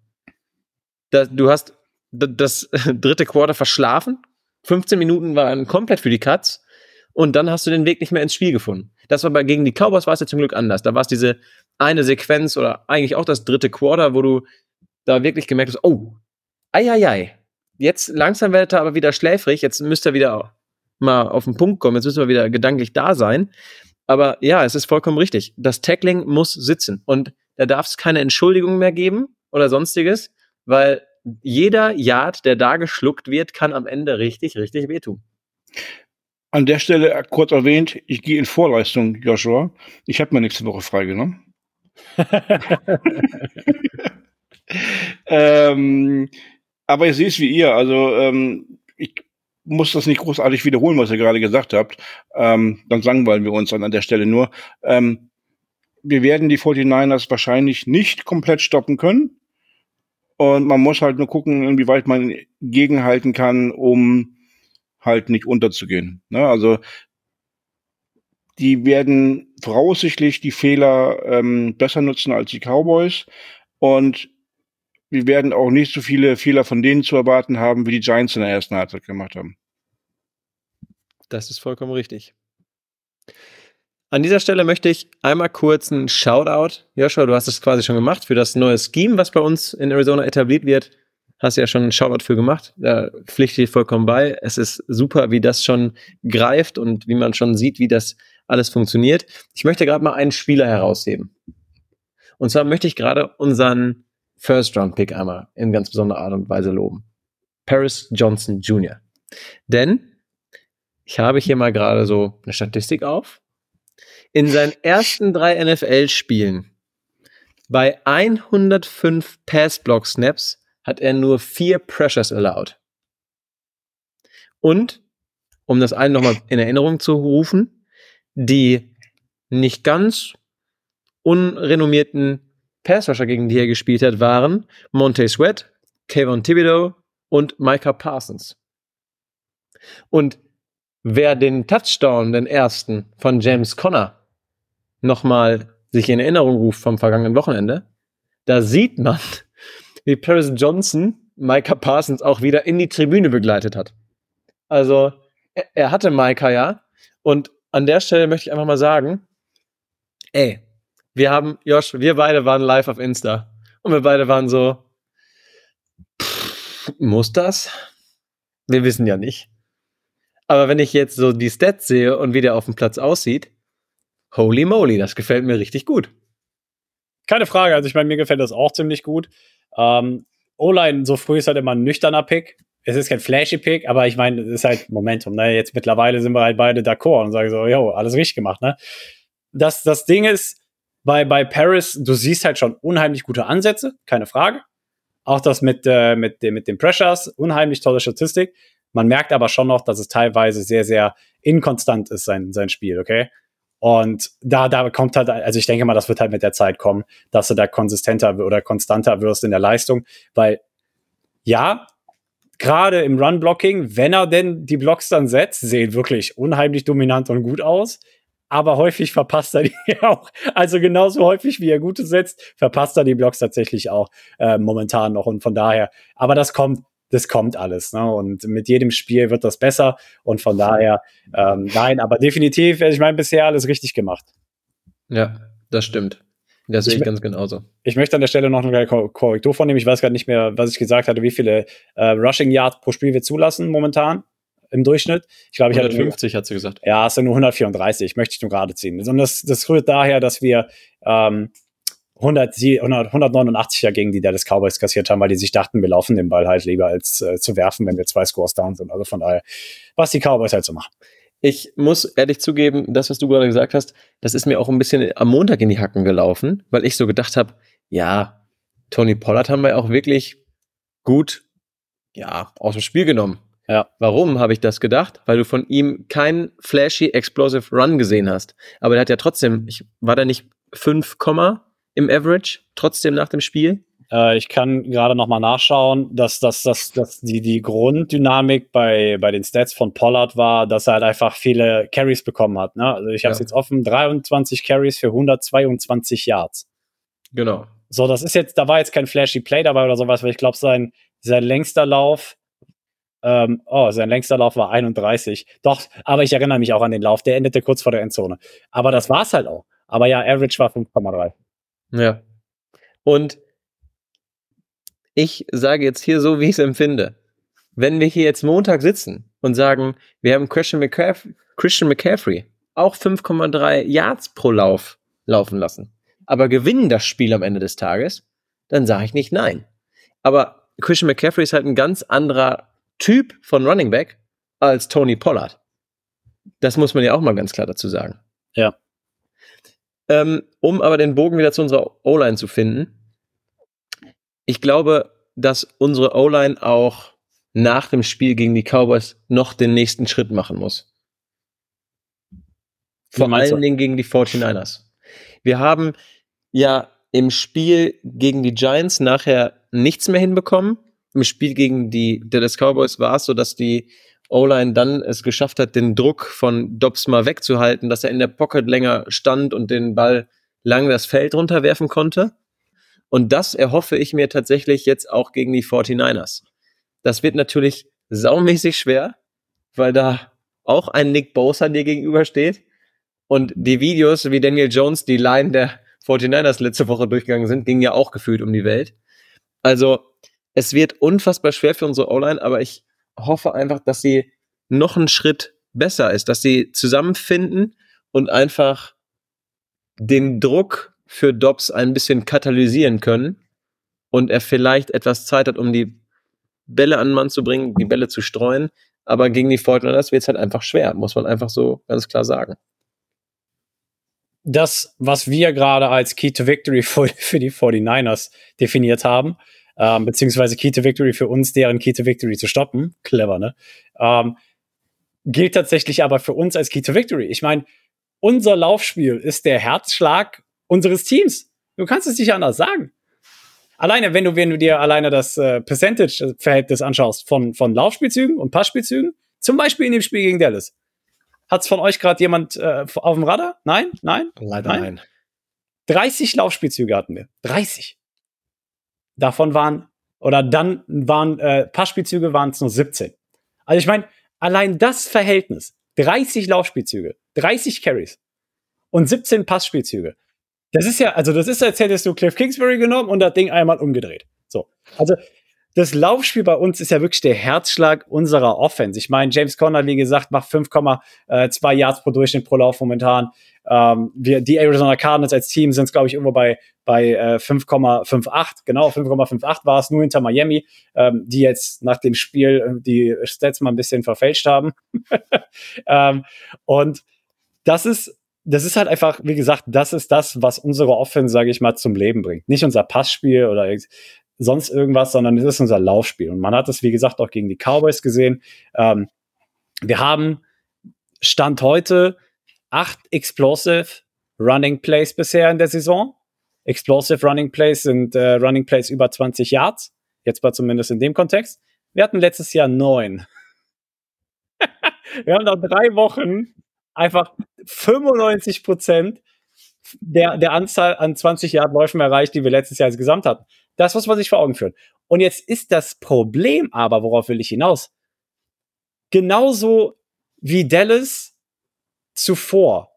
Das, du hast das [laughs] dritte Quarter verschlafen. 15 Minuten waren komplett für die Cuts. Und dann hast du den Weg nicht mehr ins Spiel gefunden. Das war bei gegen die Cowboys war es ja zum Glück anders. Da war es diese eine Sequenz oder eigentlich auch das dritte Quarter, wo du da wirklich gemerkt hast, oh, Eieiei. Jetzt langsam wird er aber wieder schläfrig. Jetzt müsste er wieder mal auf den Punkt kommen. Jetzt müssen wir wieder gedanklich da sein. Aber ja, es ist vollkommen richtig. Das Tackling muss sitzen. Und da darf es keine Entschuldigung mehr geben oder sonstiges, weil jeder Yard, der da geschluckt wird, kann am Ende richtig, richtig wehtun. An der Stelle kurz erwähnt, ich gehe in Vorleistung, Joshua. Ich habe mir nächste Woche freigenommen. Ähm, aber ich sehe es wie ihr. Also ähm, ich muss das nicht großartig wiederholen, was ihr gerade gesagt habt. Ähm, dann langweilen wir uns dann an der Stelle nur. Ähm, wir werden die 49ers wahrscheinlich nicht komplett stoppen können. Und man muss halt nur gucken, inwieweit man gegenhalten kann, um halt nicht unterzugehen. Ne? Also die werden voraussichtlich die Fehler ähm, besser nutzen als die Cowboys. Und wir werden auch nicht so viele Fehler von denen zu erwarten haben, wie die Giants in der ersten Halbzeit gemacht haben. Das ist vollkommen richtig. An dieser Stelle möchte ich einmal kurz einen Shoutout. Joshua, du hast es quasi schon gemacht für das neue Scheme, was bei uns in Arizona etabliert wird. Hast ja schon einen Shoutout für gemacht. Da pflichte ich vollkommen bei. Es ist super, wie das schon greift und wie man schon sieht, wie das alles funktioniert. Ich möchte gerade mal einen Spieler herausheben. Und zwar möchte ich gerade unseren First-Round-Pick einmal in ganz besonderer Art und Weise loben. Paris Johnson Jr. Denn ich habe hier mal gerade so eine Statistik auf In seinen ersten drei NFL-Spielen bei 105 Pass-Block-Snaps hat er nur vier Pressures allowed. Und, um das einen nochmal in Erinnerung zu rufen, die nicht ganz unrenommierten Passrusher, gegen die er gespielt hat, waren Monte Sweat, Kayvon Thibodeau und Micah Parsons. Und wer den Touchdown, den ersten von James Conner, nochmal sich in Erinnerung ruft vom vergangenen Wochenende, da sieht man, [laughs] wie Paris Johnson Micah Parsons auch wieder in die Tribüne begleitet hat. Also, er, er hatte Micah ja. Und an der Stelle möchte ich einfach mal sagen, ey, wir haben, Josh, wir beide waren live auf Insta. Und wir beide waren so, pff, muss das? Wir wissen ja nicht. Aber wenn ich jetzt so die Stats sehe und wie der auf dem Platz aussieht, holy moly, das gefällt mir richtig gut. Keine Frage, also ich meine, mir gefällt das auch ziemlich gut. Ähm, O-Line so früh ist halt immer ein nüchterner Pick. Es ist kein flashy Pick, aber ich meine, es ist halt Momentum. Ne? Jetzt mittlerweile sind wir halt beide d'accord und sagen so, yo, alles richtig gemacht. Ne? Das, das Ding ist, bei, bei Paris, du siehst halt schon unheimlich gute Ansätze, keine Frage. Auch das mit, äh, mit, mit den Pressures, unheimlich tolle Statistik. Man merkt aber schon noch, dass es teilweise sehr, sehr inkonstant ist, sein, sein Spiel, okay? Und da, da kommt halt, also ich denke mal, das wird halt mit der Zeit kommen, dass du da konsistenter oder konstanter wirst in der Leistung, weil ja, gerade im Run-Blocking, wenn er denn die Blocks dann setzt, sehen wirklich unheimlich dominant und gut aus aber häufig verpasst er die [laughs] auch. Also genauso häufig, wie er Gute setzt, verpasst er die Blocks tatsächlich auch äh, momentan noch. Und von daher, aber das kommt, das kommt alles. Ne? Und mit jedem Spiel wird das besser. Und von daher, ähm, nein, aber definitiv, ich meine, bisher alles richtig gemacht. Ja, das stimmt. Das sehe ich, ich ganz genauso. Ich möchte an der Stelle noch eine Korrektur vornehmen. Ich weiß gerade nicht mehr, was ich gesagt hatte, wie viele äh, Rushing Yards pro Spiel wir zulassen momentan im Durchschnitt. Ich glaube, ich 150 hatte hat sie gesagt. Ja, es sind nur 134, möchte ich nur gerade ziehen. Und das, das rührt daher, dass wir ähm, 100, 189 ja gegen die Dallas Cowboys kassiert haben, weil die sich dachten, wir laufen den Ball halt lieber als äh, zu werfen, wenn wir zwei Scores down sind. Also von daher, was die Cowboys halt so machen. Ich muss ehrlich zugeben, das, was du gerade gesagt hast, das ist mir auch ein bisschen am Montag in die Hacken gelaufen, weil ich so gedacht habe, ja, Tony Pollard haben wir auch wirklich gut, ja, aus dem Spiel genommen. Ja. Warum habe ich das gedacht? Weil du von ihm keinen flashy explosive Run gesehen hast. Aber der hat ja trotzdem, ich, war da nicht 5, im Average, trotzdem nach dem Spiel? Äh, ich kann gerade noch mal nachschauen, dass, dass, dass, dass die, die Grunddynamik bei, bei den Stats von Pollard war, dass er halt einfach viele Carries bekommen hat. Ne? Also ich habe es ja. jetzt offen, 23 Carries für 122 Yards. Genau. So, das ist jetzt, da war jetzt kein flashy Play dabei oder sowas, weil ich glaube, sein, sein längster Lauf ähm, oh, sein längster Lauf war 31. Doch, aber ich erinnere mich auch an den Lauf, der endete kurz vor der Endzone. Aber das war's halt auch. Aber ja, Average war 5,3. Ja. Und ich sage jetzt hier so, wie ich es empfinde. Wenn wir hier jetzt Montag sitzen und sagen, wir haben Christian McCaffrey, Christian McCaffrey auch 5,3 Yards pro Lauf laufen lassen, aber gewinnen das Spiel am Ende des Tages, dann sage ich nicht nein. Aber Christian McCaffrey ist halt ein ganz anderer Typ von Running Back als Tony Pollard. Das muss man ja auch mal ganz klar dazu sagen. Ja. Ähm, um aber den Bogen wieder zu unserer O-Line zu finden. Ich glaube, dass unsere O-Line auch nach dem Spiel gegen die Cowboys noch den nächsten Schritt machen muss. Vor allen Dingen gegen die 49ers. Wir haben ja im Spiel gegen die Giants nachher nichts mehr hinbekommen im Spiel gegen die Dallas Cowboys war es so, dass die O-Line dann es geschafft hat, den Druck von Dobbs mal wegzuhalten, dass er in der Pocket länger stand und den Ball lang das Feld runterwerfen konnte. Und das erhoffe ich mir tatsächlich jetzt auch gegen die 49ers. Das wird natürlich saumäßig schwer, weil da auch ein Nick Bosa dir gegenübersteht. Und die Videos, wie Daniel Jones die Line der 49ers letzte Woche durchgegangen sind, gingen ja auch gefühlt um die Welt. Also es wird unfassbar schwer für unsere O-Line, aber ich hoffe einfach, dass sie noch einen Schritt besser ist, dass sie zusammenfinden und einfach den Druck für Dobbs ein bisschen katalysieren können und er vielleicht etwas Zeit hat, um die Bälle an den Mann zu bringen, die Bälle zu streuen. Aber gegen die Fortinanders wird es halt einfach schwer, muss man einfach so ganz klar sagen. das, was wir gerade als Key to Victory für, für die 49ers definiert haben, ähm, beziehungsweise Key to Victory für uns, deren Key to Victory zu stoppen, clever, ne? Ähm, gilt tatsächlich aber für uns als Key to Victory. Ich meine, unser Laufspiel ist der Herzschlag unseres Teams. Du kannst es nicht anders sagen. Alleine, wenn du, wenn du dir alleine das äh, Percentage-Verhältnis anschaust von, von Laufspielzügen und Passspielzügen, zum Beispiel in dem Spiel gegen Dallas. Hat's von euch gerade jemand äh, auf dem Radar? Nein? Nein? Leider nein. nein. 30 Laufspielzüge hatten wir. 30. Davon waren, oder dann waren, äh, Passspielzüge waren es nur 17. Also ich meine, allein das Verhältnis, 30 Laufspielzüge, 30 Carries und 17 Passspielzüge. Das ist ja, also das ist, als hättest du Cliff Kingsbury genommen und das Ding einmal umgedreht. So. Also, das Laufspiel bei uns ist ja wirklich der Herzschlag unserer Offense. Ich meine, James Conner, wie gesagt, macht 5,2 Yards pro Durchschnitt pro Lauf momentan. Ähm, wir, die Arizona Cardinals als Team sind, glaube ich, irgendwo bei, bei äh, 5,58. Genau, 5,58 war es, nur hinter Miami, ähm, die jetzt nach dem Spiel äh, die Stats mal ein bisschen verfälscht haben. [laughs] ähm, und das ist das ist halt einfach, wie gesagt, das ist das, was unsere Offense, sage ich mal, zum Leben bringt. Nicht unser Passspiel oder sonst irgendwas, sondern es ist unser Laufspiel. Und man hat es, wie gesagt, auch gegen die Cowboys gesehen. Ähm, wir haben Stand heute acht Explosive Running Plays bisher in der Saison. Explosive Running Plays sind äh, Running Plays über 20 Yards. Jetzt mal zumindest in dem Kontext. Wir hatten letztes Jahr neun. [laughs] wir haben nach drei Wochen einfach 95 Prozent der, der Anzahl an 20 Yard Läufen erreicht, die wir letztes Jahr insgesamt hatten. Das muss man sich vor Augen führen. Und jetzt ist das Problem aber, worauf will ich hinaus? Genauso wie Dallas zuvor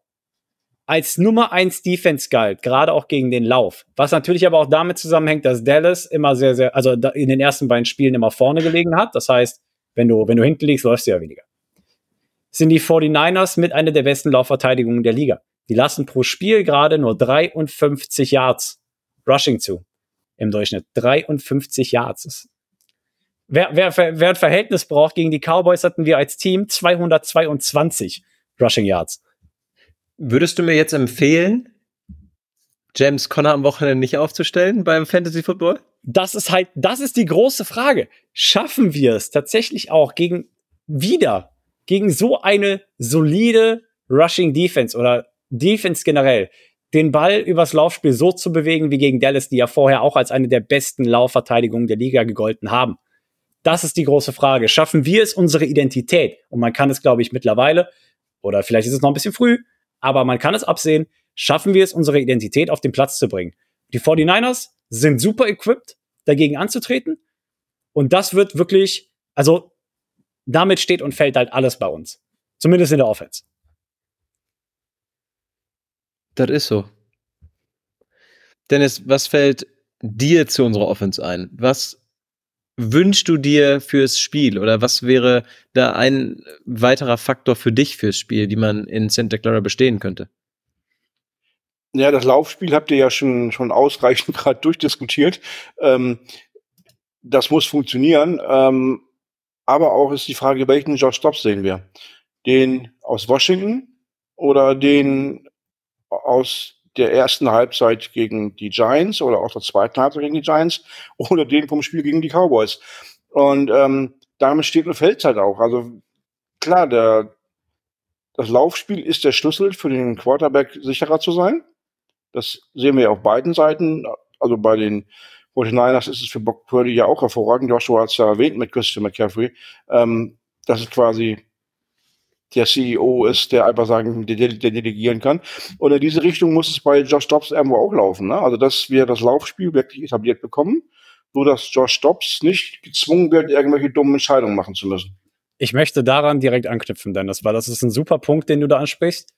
als Nummer eins Defense galt, gerade auch gegen den Lauf. Was natürlich aber auch damit zusammenhängt, dass Dallas immer sehr, sehr, also in den ersten beiden Spielen immer vorne gelegen hat. Das heißt, wenn du, wenn du hinten liegst, läufst du ja weniger sind die 49ers mit einer der besten Laufverteidigungen der Liga. Die lassen pro Spiel gerade nur 53 Yards Rushing zu. Im Durchschnitt. 53 Yards. Wer, wer, wer ein Verhältnis braucht, gegen die Cowboys hatten wir als Team 222 Rushing Yards. Würdest du mir jetzt empfehlen, James Conner am Wochenende nicht aufzustellen beim Fantasy Football? Das ist halt, das ist die große Frage. Schaffen wir es tatsächlich auch gegen wieder gegen so eine solide Rushing Defense oder Defense generell den Ball übers Laufspiel so zu bewegen wie gegen Dallas, die ja vorher auch als eine der besten Laufverteidigungen der Liga gegolten haben. Das ist die große Frage. Schaffen wir es, unsere Identität? Und man kann es, glaube ich, mittlerweile, oder vielleicht ist es noch ein bisschen früh, aber man kann es absehen, schaffen wir es, unsere Identität auf den Platz zu bringen. Die 49ers sind super equipped, dagegen anzutreten. Und das wird wirklich, also damit steht und fällt halt alles bei uns. Zumindest in der Offense. Das ist so. Dennis, was fällt dir zu unserer Offense ein? Was wünschst du dir fürs Spiel? Oder was wäre da ein weiterer Faktor für dich fürs Spiel, die man in Santa Clara bestehen könnte? Ja, das Laufspiel habt ihr ja schon, schon ausreichend [laughs] gerade durchdiskutiert. Ähm, das muss funktionieren. Ähm, aber auch ist die Frage, welchen Josh Dobbs sehen wir? Den aus Washington oder den aus der ersten Halbzeit gegen die Giants oder auch der zweiten Halbzeit gegen die Giants [laughs] oder den vom Spiel gegen die Cowboys. Und ähm, damit steht und fällt halt auch. Also klar, der, das Laufspiel ist der Schlüssel für den Quarterback sicherer zu sein. Das sehen wir auf beiden Seiten. Also bei den 49ers ist es für Bob Purdy ja auch hervorragend. Joshua hat es ja erwähnt mit Christian McCaffrey. Ähm, dass es quasi der CEO ist, der einfach sagen, der, der delegieren kann. Und in diese Richtung muss es bei Josh Dobbs irgendwo auch laufen. Ne? Also, dass wir das Laufspiel wirklich etabliert bekommen, so dass Josh Dobbs nicht gezwungen wird, irgendwelche dummen Entscheidungen machen zu müssen. Ich möchte daran direkt anknüpfen, Dennis, weil das ist ein super Punkt, den du da ansprichst.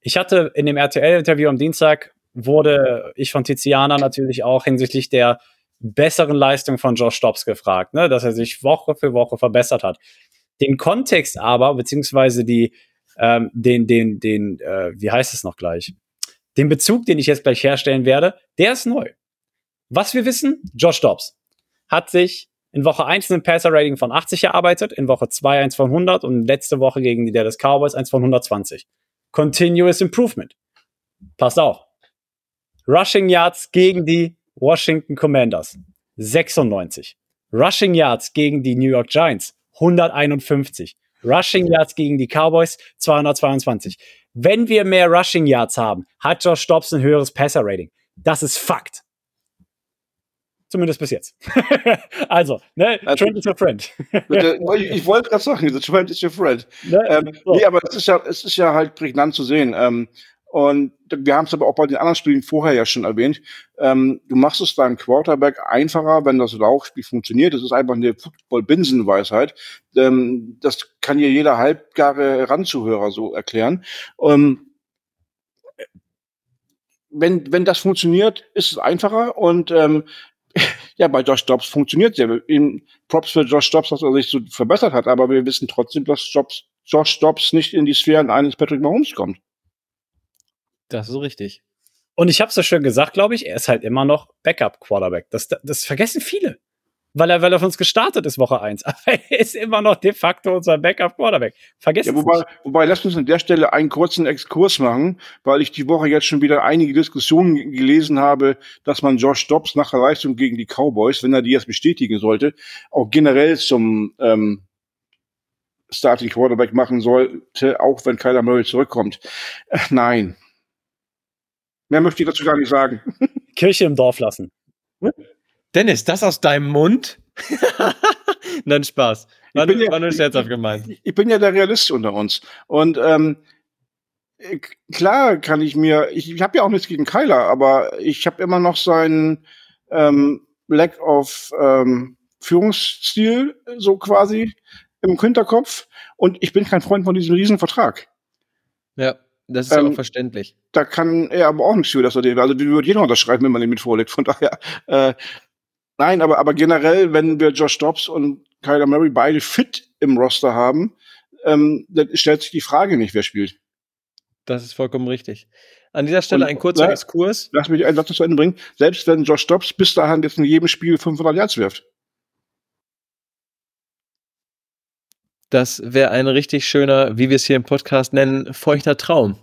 Ich hatte in dem RTL-Interview am Dienstag wurde ich von Tiziana natürlich auch hinsichtlich der besseren Leistung von Josh Dobbs gefragt, ne, dass er sich Woche für Woche verbessert hat. Den Kontext aber, beziehungsweise die, ähm, den, den, den, äh, wie heißt es noch gleich? Den Bezug, den ich jetzt gleich herstellen werde, der ist neu. Was wir wissen, Josh Dobbs hat sich in Woche 1 ein Passer-Rating von 80 erarbeitet, in Woche 2 eins von 100 und letzte Woche gegen die Dallas Cowboys eins von 120. Continuous Improvement. Passt auf. Rushing Yards gegen die Washington Commanders 96. Rushing Yards gegen die New York Giants 151. Rushing Yards gegen die Cowboys 222. Wenn wir mehr Rushing Yards haben, hat Josh Dobbs ein höheres Passer Rating. Das ist Fakt. Zumindest bis jetzt. [laughs] also, ne, also, Trent is your friend. [laughs] ich wollte gerade sagen, Trent is your friend. Ne? Ähm, so. Nee, aber es ist ja, es ist ja halt prägnant zu sehen. Ähm, und wir haben es aber auch bei den anderen Spielen vorher ja schon erwähnt. Ähm, du machst es deinem Quarterback einfacher, wenn das Laufspiel funktioniert. Das ist einfach eine Football-Binsenweisheit. Ähm, das kann dir jeder halbgare Ranzuhörer so erklären. Ähm, wenn, wenn das funktioniert, ist es einfacher und ähm, [laughs] ja, bei Josh Dobbs funktioniert es ja. Props für Josh Dobbs, dass er sich so verbessert hat, aber wir wissen trotzdem, dass Jobs, Josh Dobbs nicht in die Sphären eines Patrick Mahomes kommt. Das ist richtig. Und ich habe es so schön gesagt, glaube ich, er ist halt immer noch Backup-Quarterback. Das, das vergessen viele. Weil er, weil er für uns gestartet ist, Woche 1. [laughs] Aber er ist immer noch de facto unser Backup-Quarterback. Vergessen ja, wobei, wobei, lass uns an der Stelle einen kurzen Exkurs machen, weil ich die Woche jetzt schon wieder einige Diskussionen gelesen habe, dass man Josh Dobbs nach der Leistung gegen die Cowboys, wenn er die jetzt bestätigen sollte, auch generell zum ähm, Starting Quarterback machen sollte, auch wenn Kyler Murray zurückkommt. Äh, nein, Mehr möchte ich dazu gar nicht sagen. [laughs] Kirche im Dorf lassen. Dennis, das aus deinem Mund? [laughs] Nein, Spaß. War, ich bin ja, war nur scherzhaft gemeint. Ich, ich, bin ja der Realist unter uns. Und ähm, klar kann ich mir, ich, ich habe ja auch nichts gegen Kyler, aber ich habe immer noch seinen ähm, Lack of ähm, Führungsstil so quasi im Hinterkopf. Und ich bin kein Freund von diesem Riesenvertrag. Ja. Das ist ähm, ja auch verständlich. Da kann er aber auch nichts für, dass er den, also würde jeder unterschreiben, wenn man den mit vorlegt. Von daher, äh, nein, aber, aber generell, wenn wir Josh Dobbs und Kyler Murray beide fit im Roster haben, ähm, dann stellt sich die Frage nicht, wer spielt. Das ist vollkommen richtig. An dieser Stelle und, ein kurzer na, Exkurs. Lass mich einen Satz zu Ende bringen. Selbst wenn Josh Dobbs bis dahin jetzt in jedem Spiel 500 Yards wirft. Das wäre ein richtig schöner, wie wir es hier im Podcast nennen, feuchter Traum,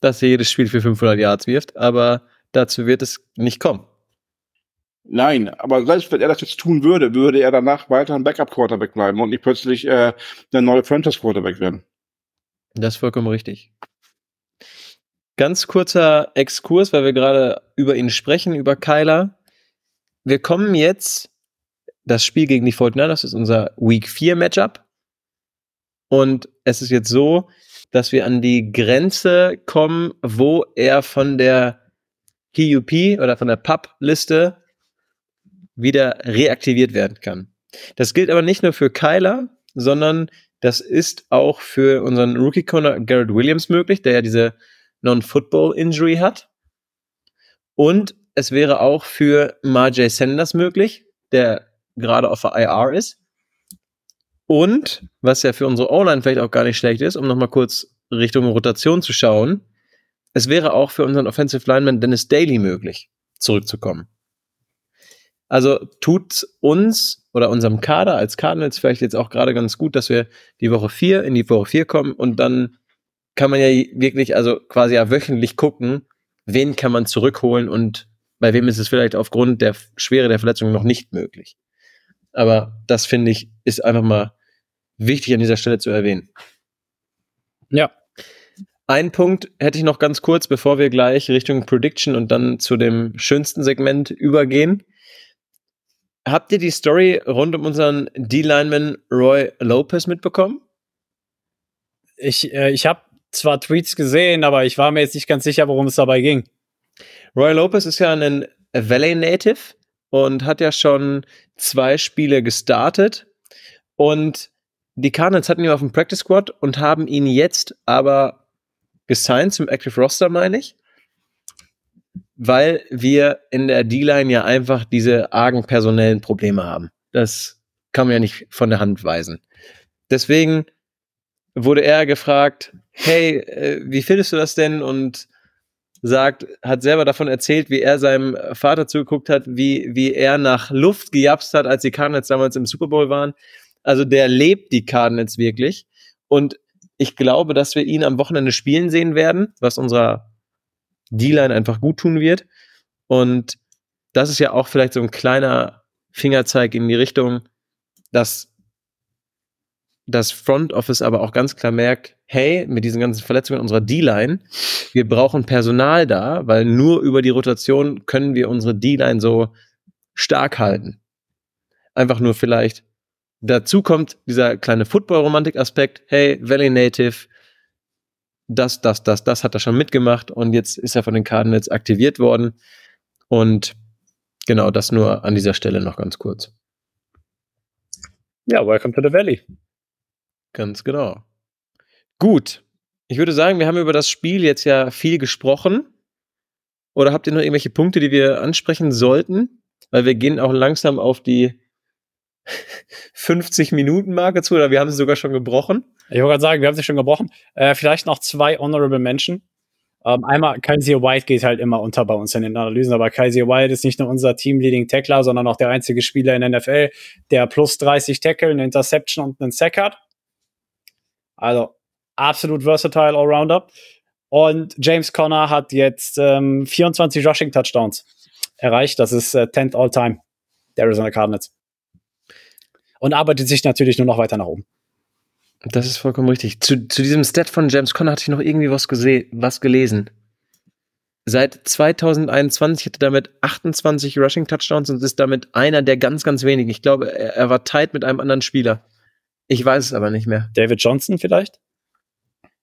dass er jedes Spiel für 500 Yards wirft, aber dazu wird es nicht kommen. Nein, aber selbst wenn er das jetzt tun würde, würde er danach weiter ein Backup-Quarterback bleiben und nicht plötzlich äh, der neue Franchise-Quarterback werden. Das ist vollkommen richtig. Ganz kurzer Exkurs, weil wir gerade über ihn sprechen, über Kyler. Wir kommen jetzt, das Spiel gegen die 49ers ist unser Week 4 Matchup. Und es ist jetzt so, dass wir an die Grenze kommen, wo er von der PUP oder von der PUB-Liste wieder reaktiviert werden kann. Das gilt aber nicht nur für Kyler, sondern das ist auch für unseren Rookie-Corner Garrett Williams möglich, der ja diese Non-Football-Injury hat. Und es wäre auch für Marjay Sanders möglich, der gerade auf der IR ist. Und, was ja für unsere O-Line vielleicht auch gar nicht schlecht ist, um nochmal kurz Richtung Rotation zu schauen, es wäre auch für unseren Offensive Lineman Dennis Daly möglich, zurückzukommen. Also tut uns oder unserem Kader als Cardinals vielleicht jetzt auch gerade ganz gut, dass wir die Woche 4 in die Woche 4 kommen und dann kann man ja wirklich, also quasi ja wöchentlich gucken, wen kann man zurückholen und bei wem ist es vielleicht aufgrund der Schwere der Verletzung noch nicht möglich. Aber das finde ich ist einfach mal wichtig an dieser Stelle zu erwähnen. Ja. Ein Punkt hätte ich noch ganz kurz, bevor wir gleich Richtung Prediction und dann zu dem schönsten Segment übergehen. Habt ihr die Story rund um unseren D-Lineman Roy Lopez mitbekommen? Ich, äh, ich habe zwar Tweets gesehen, aber ich war mir jetzt nicht ganz sicher, worum es dabei ging. Roy Lopez ist ja ein Valley Native und hat ja schon zwei Spiele gestartet. Und die Cardinals hatten ihn auf dem Practice Squad und haben ihn jetzt aber gesigned zum Active Roster, meine ich. Weil wir in der D-Line ja einfach diese argen personellen Probleme haben. Das kann man ja nicht von der Hand weisen. Deswegen wurde er gefragt, hey, äh, wie findest du das denn? Und sagt, hat selber davon erzählt, wie er seinem Vater zugeguckt hat, wie, wie er nach Luft gejapst hat, als die Cardinals damals im Super Bowl waren also der lebt die Cardinals wirklich. Und ich glaube, dass wir ihn am Wochenende spielen sehen werden, was unserer D-Line einfach gut tun wird. Und das ist ja auch vielleicht so ein kleiner Fingerzeig in die Richtung, dass das Front Office aber auch ganz klar merkt, hey, mit diesen ganzen Verletzungen unserer D-Line, wir brauchen Personal da, weil nur über die Rotation können wir unsere D-Line so stark halten. Einfach nur vielleicht. Dazu kommt dieser kleine Football-Romantik-Aspekt. Hey, Valley Native, das, das, das, das hat er schon mitgemacht und jetzt ist er von den Cardinals aktiviert worden. Und genau das nur an dieser Stelle noch ganz kurz. Ja, welcome to the Valley. Ganz genau. Gut. Ich würde sagen, wir haben über das Spiel jetzt ja viel gesprochen. Oder habt ihr noch irgendwelche Punkte, die wir ansprechen sollten? Weil wir gehen auch langsam auf die 50-Minuten-Marke zu, oder wir haben sie sogar schon gebrochen. Ich wollte gerade sagen, wir haben sie schon gebrochen. Äh, vielleicht noch zwei Honorable Mention. Ähm, einmal, Kaiser White geht halt immer unter bei uns in den Analysen, aber Kaiser White ist nicht nur unser Team-Leading Tackler, sondern auch der einzige Spieler in der NFL, der plus 30 Tackle, eine Interception und einen Sack hat. Also absolut versatile Allrounder. Und James Conner hat jetzt ähm, 24 Rushing Touchdowns erreicht. Das ist äh, 10th All-Time der Arizona Cardinals. Und arbeitet sich natürlich nur noch weiter nach oben. Das ist vollkommen richtig. Zu, zu diesem Stat von James Conner hatte ich noch irgendwie was, was gelesen. Seit 2021 hat er damit 28 Rushing Touchdowns und ist damit einer der ganz, ganz wenigen. Ich glaube, er, er war tight mit einem anderen Spieler. Ich weiß es aber nicht mehr. David Johnson vielleicht?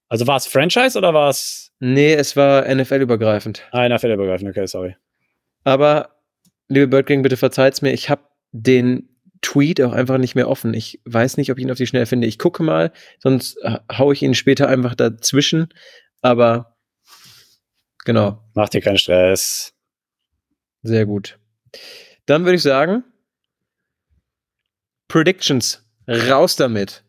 Also war es Franchise oder war es. Nee, es war NFL-übergreifend. Ah, NFL-übergreifend, okay, sorry. Aber, liebe Birdgang, bitte verzeiht's mir, ich habe den Tweet auch einfach nicht mehr offen. Ich weiß nicht, ob ich ihn auf die Schnelle finde. Ich gucke mal, sonst haue ich ihn später einfach dazwischen. Aber genau. Mach dir keinen Stress. Sehr gut. Dann würde ich sagen, Predictions. Raus damit.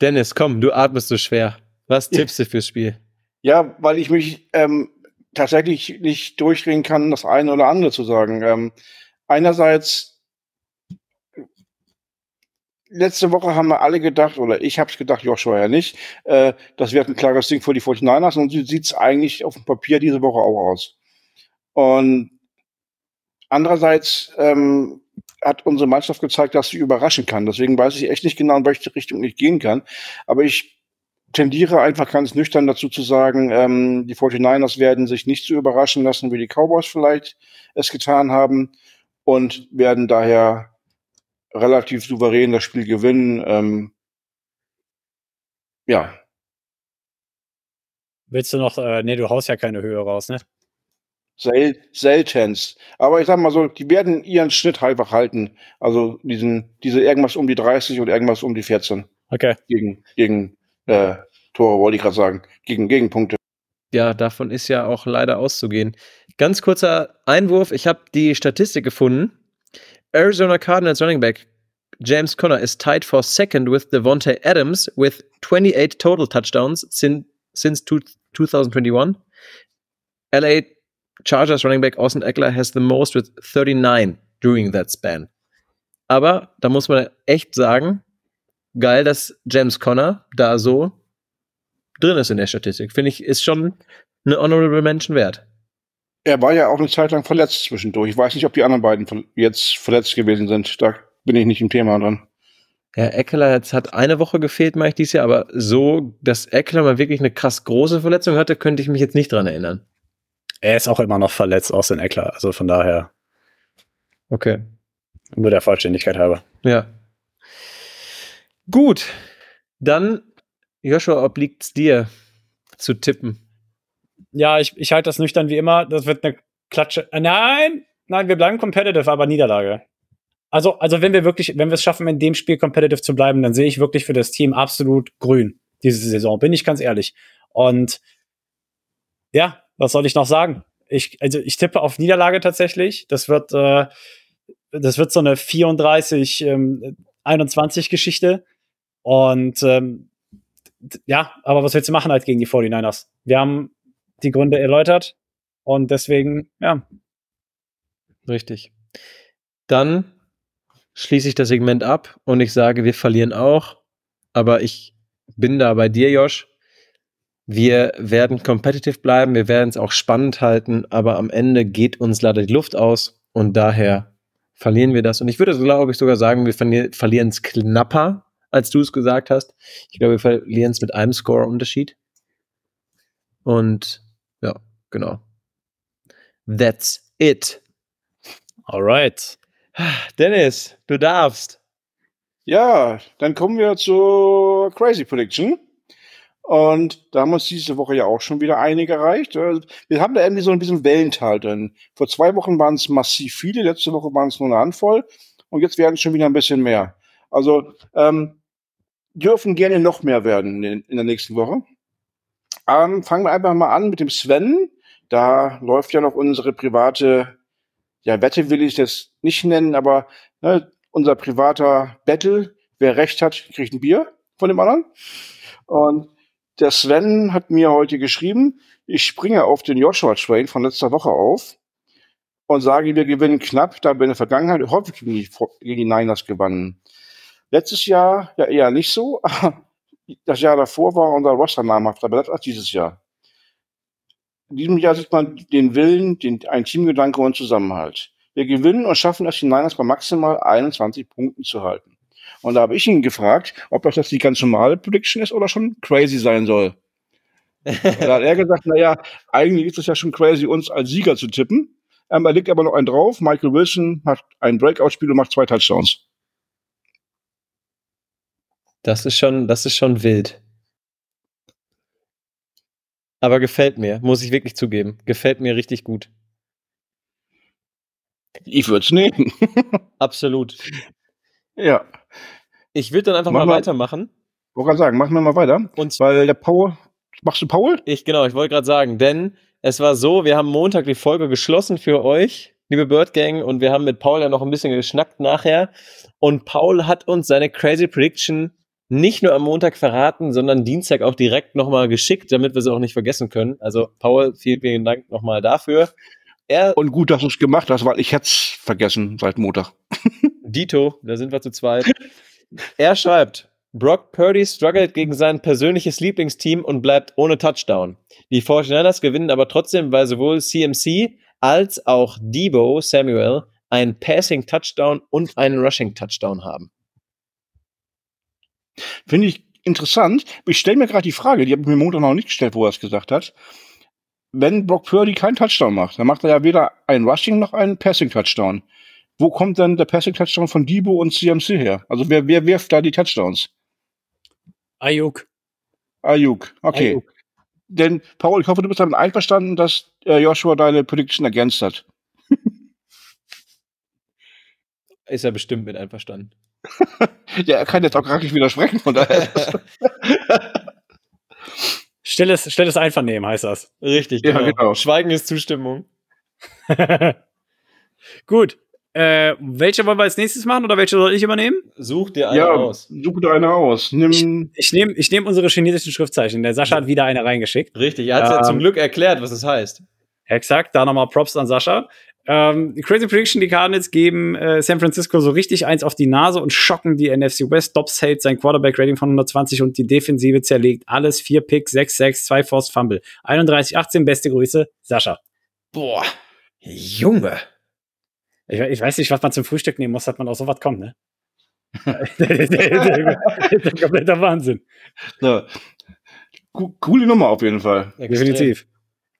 Dennis, komm, du atmest so schwer. Was tippst du fürs Spiel? Ja, weil ich mich ähm, tatsächlich nicht durchdrehen kann, das eine oder andere zu sagen. Ähm, einerseits, letzte Woche haben wir alle gedacht, oder ich habe es gedacht, Joshua ja nicht, äh, das wird ein klares Ding für die 49ers und so sieht es eigentlich auf dem Papier diese Woche auch aus. Und andererseits ähm, hat unsere Mannschaft gezeigt, dass sie überraschen kann. Deswegen weiß ich echt nicht genau, in welche Richtung ich gehen kann. Aber ich tendiere einfach ganz nüchtern dazu zu sagen, ähm, die 49ers werden sich nicht so überraschen lassen, wie die Cowboys vielleicht es getan haben und werden daher relativ souverän das Spiel gewinnen. Ähm, ja. Willst du noch, äh, nee, du haust ja keine Höhe raus, ne? Sel seltenst. Aber ich sag mal so, die werden ihren Schnitt einfach halten. Also diesen, diese irgendwas um die 30 und irgendwas um die 14. Okay. Gegen, gegen äh, Tore, wollte ich gerade sagen. Gegen Gegenpunkte. Ja, davon ist ja auch leider auszugehen. Ganz kurzer Einwurf. Ich habe die Statistik gefunden. Arizona Cardinals Running Back James Conner is tied for second with Devontae Adams with 28 total touchdowns since, since 2021. LA Chargers Running Back Austin Eckler has the most with 39 during that span. Aber da muss man echt sagen, geil, dass James Conner da so drin ist in der Statistik. Finde ich, ist schon eine Honorable Mention wert. Er war ja auch eine Zeit lang verletzt zwischendurch. Ich weiß nicht, ob die anderen beiden jetzt verletzt gewesen sind. Da bin ich nicht im Thema dran. Ja, Eckler jetzt hat eine Woche gefehlt, meine ich dieses Jahr, aber so, dass Eckler mal wirklich eine krass große Verletzung hatte, könnte ich mich jetzt nicht dran erinnern. Er ist auch immer noch verletzt, Austin Eckler. Also von daher. Okay. Nur der Vollständigkeit halber. Ja. Gut. Dann, Joshua, obliegt es dir zu tippen. Ja, ich, ich halte das nüchtern wie immer. Das wird eine Klatsche. Äh, nein! Nein, wir bleiben competitive, aber Niederlage. Also, also wenn wir wirklich, wenn wir es schaffen, in dem Spiel competitive zu bleiben, dann sehe ich wirklich für das Team absolut grün diese Saison, bin ich ganz ehrlich. Und ja, was soll ich noch sagen? Ich, also ich tippe auf Niederlage tatsächlich. Das wird, äh, das wird so eine 34, ähm, 21 Geschichte. Und ähm, ja, aber was willst du machen halt gegen die 49ers? Wir haben die Gründe erläutert und deswegen, ja. Richtig. Dann schließe ich das Segment ab und ich sage, wir verlieren auch. Aber ich bin da bei dir, Josh. Wir werden competitive bleiben, wir werden es auch spannend halten, aber am Ende geht uns leider die Luft aus und daher verlieren wir das. Und ich würde, glaube ich, sogar sagen, wir verlieren es knapper, als du es gesagt hast. Ich glaube, wir verlieren es mit einem Score-Unterschied. Und genau. That's it. Alright. Dennis, du darfst. Ja, dann kommen wir zur Crazy Prediction. Und da haben uns diese Woche ja auch schon wieder einige erreicht. Äh, wir haben da irgendwie so ein bisschen Wellental drin. Vor zwei Wochen waren es massiv viele, letzte Woche waren es nur eine Handvoll. Und jetzt werden es schon wieder ein bisschen mehr. Also ähm, dürfen gerne noch mehr werden in, in der nächsten Woche. Ähm, fangen wir einfach mal an mit dem Sven. Da läuft ja noch unsere private, ja, Wette will ich das nicht nennen, aber ne, unser privater Battle. Wer recht hat, kriegt ein Bier von dem anderen. Und der Sven hat mir heute geschrieben, ich springe auf den Joshua Train von letzter Woche auf und sage, wir gewinnen knapp, da wir in der Vergangenheit häufig gegen die, Niners gewannen. Letztes Jahr ja eher nicht so. [laughs] Das Jahr davor war unser Roster namhafter besser als dieses Jahr. In diesem Jahr sieht man den Willen, den, ein Teamgedanke und Zusammenhalt. Wir gewinnen und schaffen es, die Niners bei maximal 21 Punkten zu halten. Und da habe ich ihn gefragt, ob das jetzt die ganz normale Prediction ist oder schon crazy sein soll. [laughs] da hat er gesagt, naja, eigentlich ist es ja schon crazy, uns als Sieger zu tippen. Ähm, er legt aber noch einen drauf. Michael Wilson hat ein Breakout-Spiel und macht zwei Touchdowns. Das ist schon, das ist schon wild. Aber gefällt mir, muss ich wirklich zugeben. Gefällt mir richtig gut. Ich würde es nehmen. [laughs] Absolut. Ja. Ich würde dann einfach mach mal, mal weitermachen. Wollte gerade sagen, machen wir mal weiter. Und weil der Paul. Machst du Paul? Ich, genau, ich wollte gerade sagen, denn es war so, wir haben Montag die Folge geschlossen für euch, liebe Bird Gang, und wir haben mit Paul ja noch ein bisschen geschnackt nachher. Und Paul hat uns seine Crazy Prediction nicht nur am Montag verraten, sondern Dienstag auch direkt nochmal geschickt, damit wir sie auch nicht vergessen können. Also, Paul, vielen, vielen Dank nochmal dafür. Er und gut, dass du es gemacht hast, weil ich hätte es vergessen seit Montag. [laughs] Dito, da sind wir zu zweit. Er schreibt, Brock Purdy struggelt gegen sein persönliches Lieblingsteam und bleibt ohne Touchdown. Die 49ers gewinnen aber trotzdem, weil sowohl CMC als auch Debo Samuel einen Passing Touchdown und einen Rushing Touchdown haben. Finde ich interessant. Ich stelle mir gerade die Frage, die habe ich mir Montag noch nicht gestellt, wo er es gesagt hat. Wenn Brock Purdy keinen Touchdown macht, dann macht er ja weder einen Rushing noch einen Passing Touchdown wo kommt dann der Passing Touchdown von Debo und CMC her? Also wer, wer wirft da die Touchdowns? Ayuk. Ayuk, okay. Ayuk. Denn, Paul, ich hoffe, du bist damit einverstanden, dass äh, Joshua deine Prediction ergänzt hat. Ist er bestimmt mit einverstanden. Ja, er kann jetzt auch gar nicht widersprechen, von daher. [laughs] stilles, stilles Einvernehmen heißt das. Richtig, genau. Ja, genau. Schweigen ist Zustimmung. [laughs] Gut, äh, welche wollen wir als nächstes machen oder welche soll ich übernehmen? Such dir eine ja, aus. Such dir eine aus. Nimm ich, ich nehme ich nehm unsere chinesischen Schriftzeichen. Der Sascha hat wieder eine reingeschickt. Richtig, er hat ähm, ja zum Glück erklärt, was es das heißt. Exakt, da nochmal Props an Sascha. Ähm, Crazy Prediction, die Cardinals geben äh, San Francisco so richtig eins auf die Nase und schocken die NFC West. Dobbs hält sein Quarterback-Rating von 120 und die Defensive zerlegt alles. Vier Picks, 6-6, 2 Forced Fumble. 31-18, beste Grüße, Sascha. Boah, Junge. Ich, ich, weiß nicht, was man zum Frühstück nehmen muss, dass man auf sowas kommt, ne? der [laughs] [laughs] kompletter Wahnsinn. Ja. Coole Nummer auf jeden Fall. Definitiv.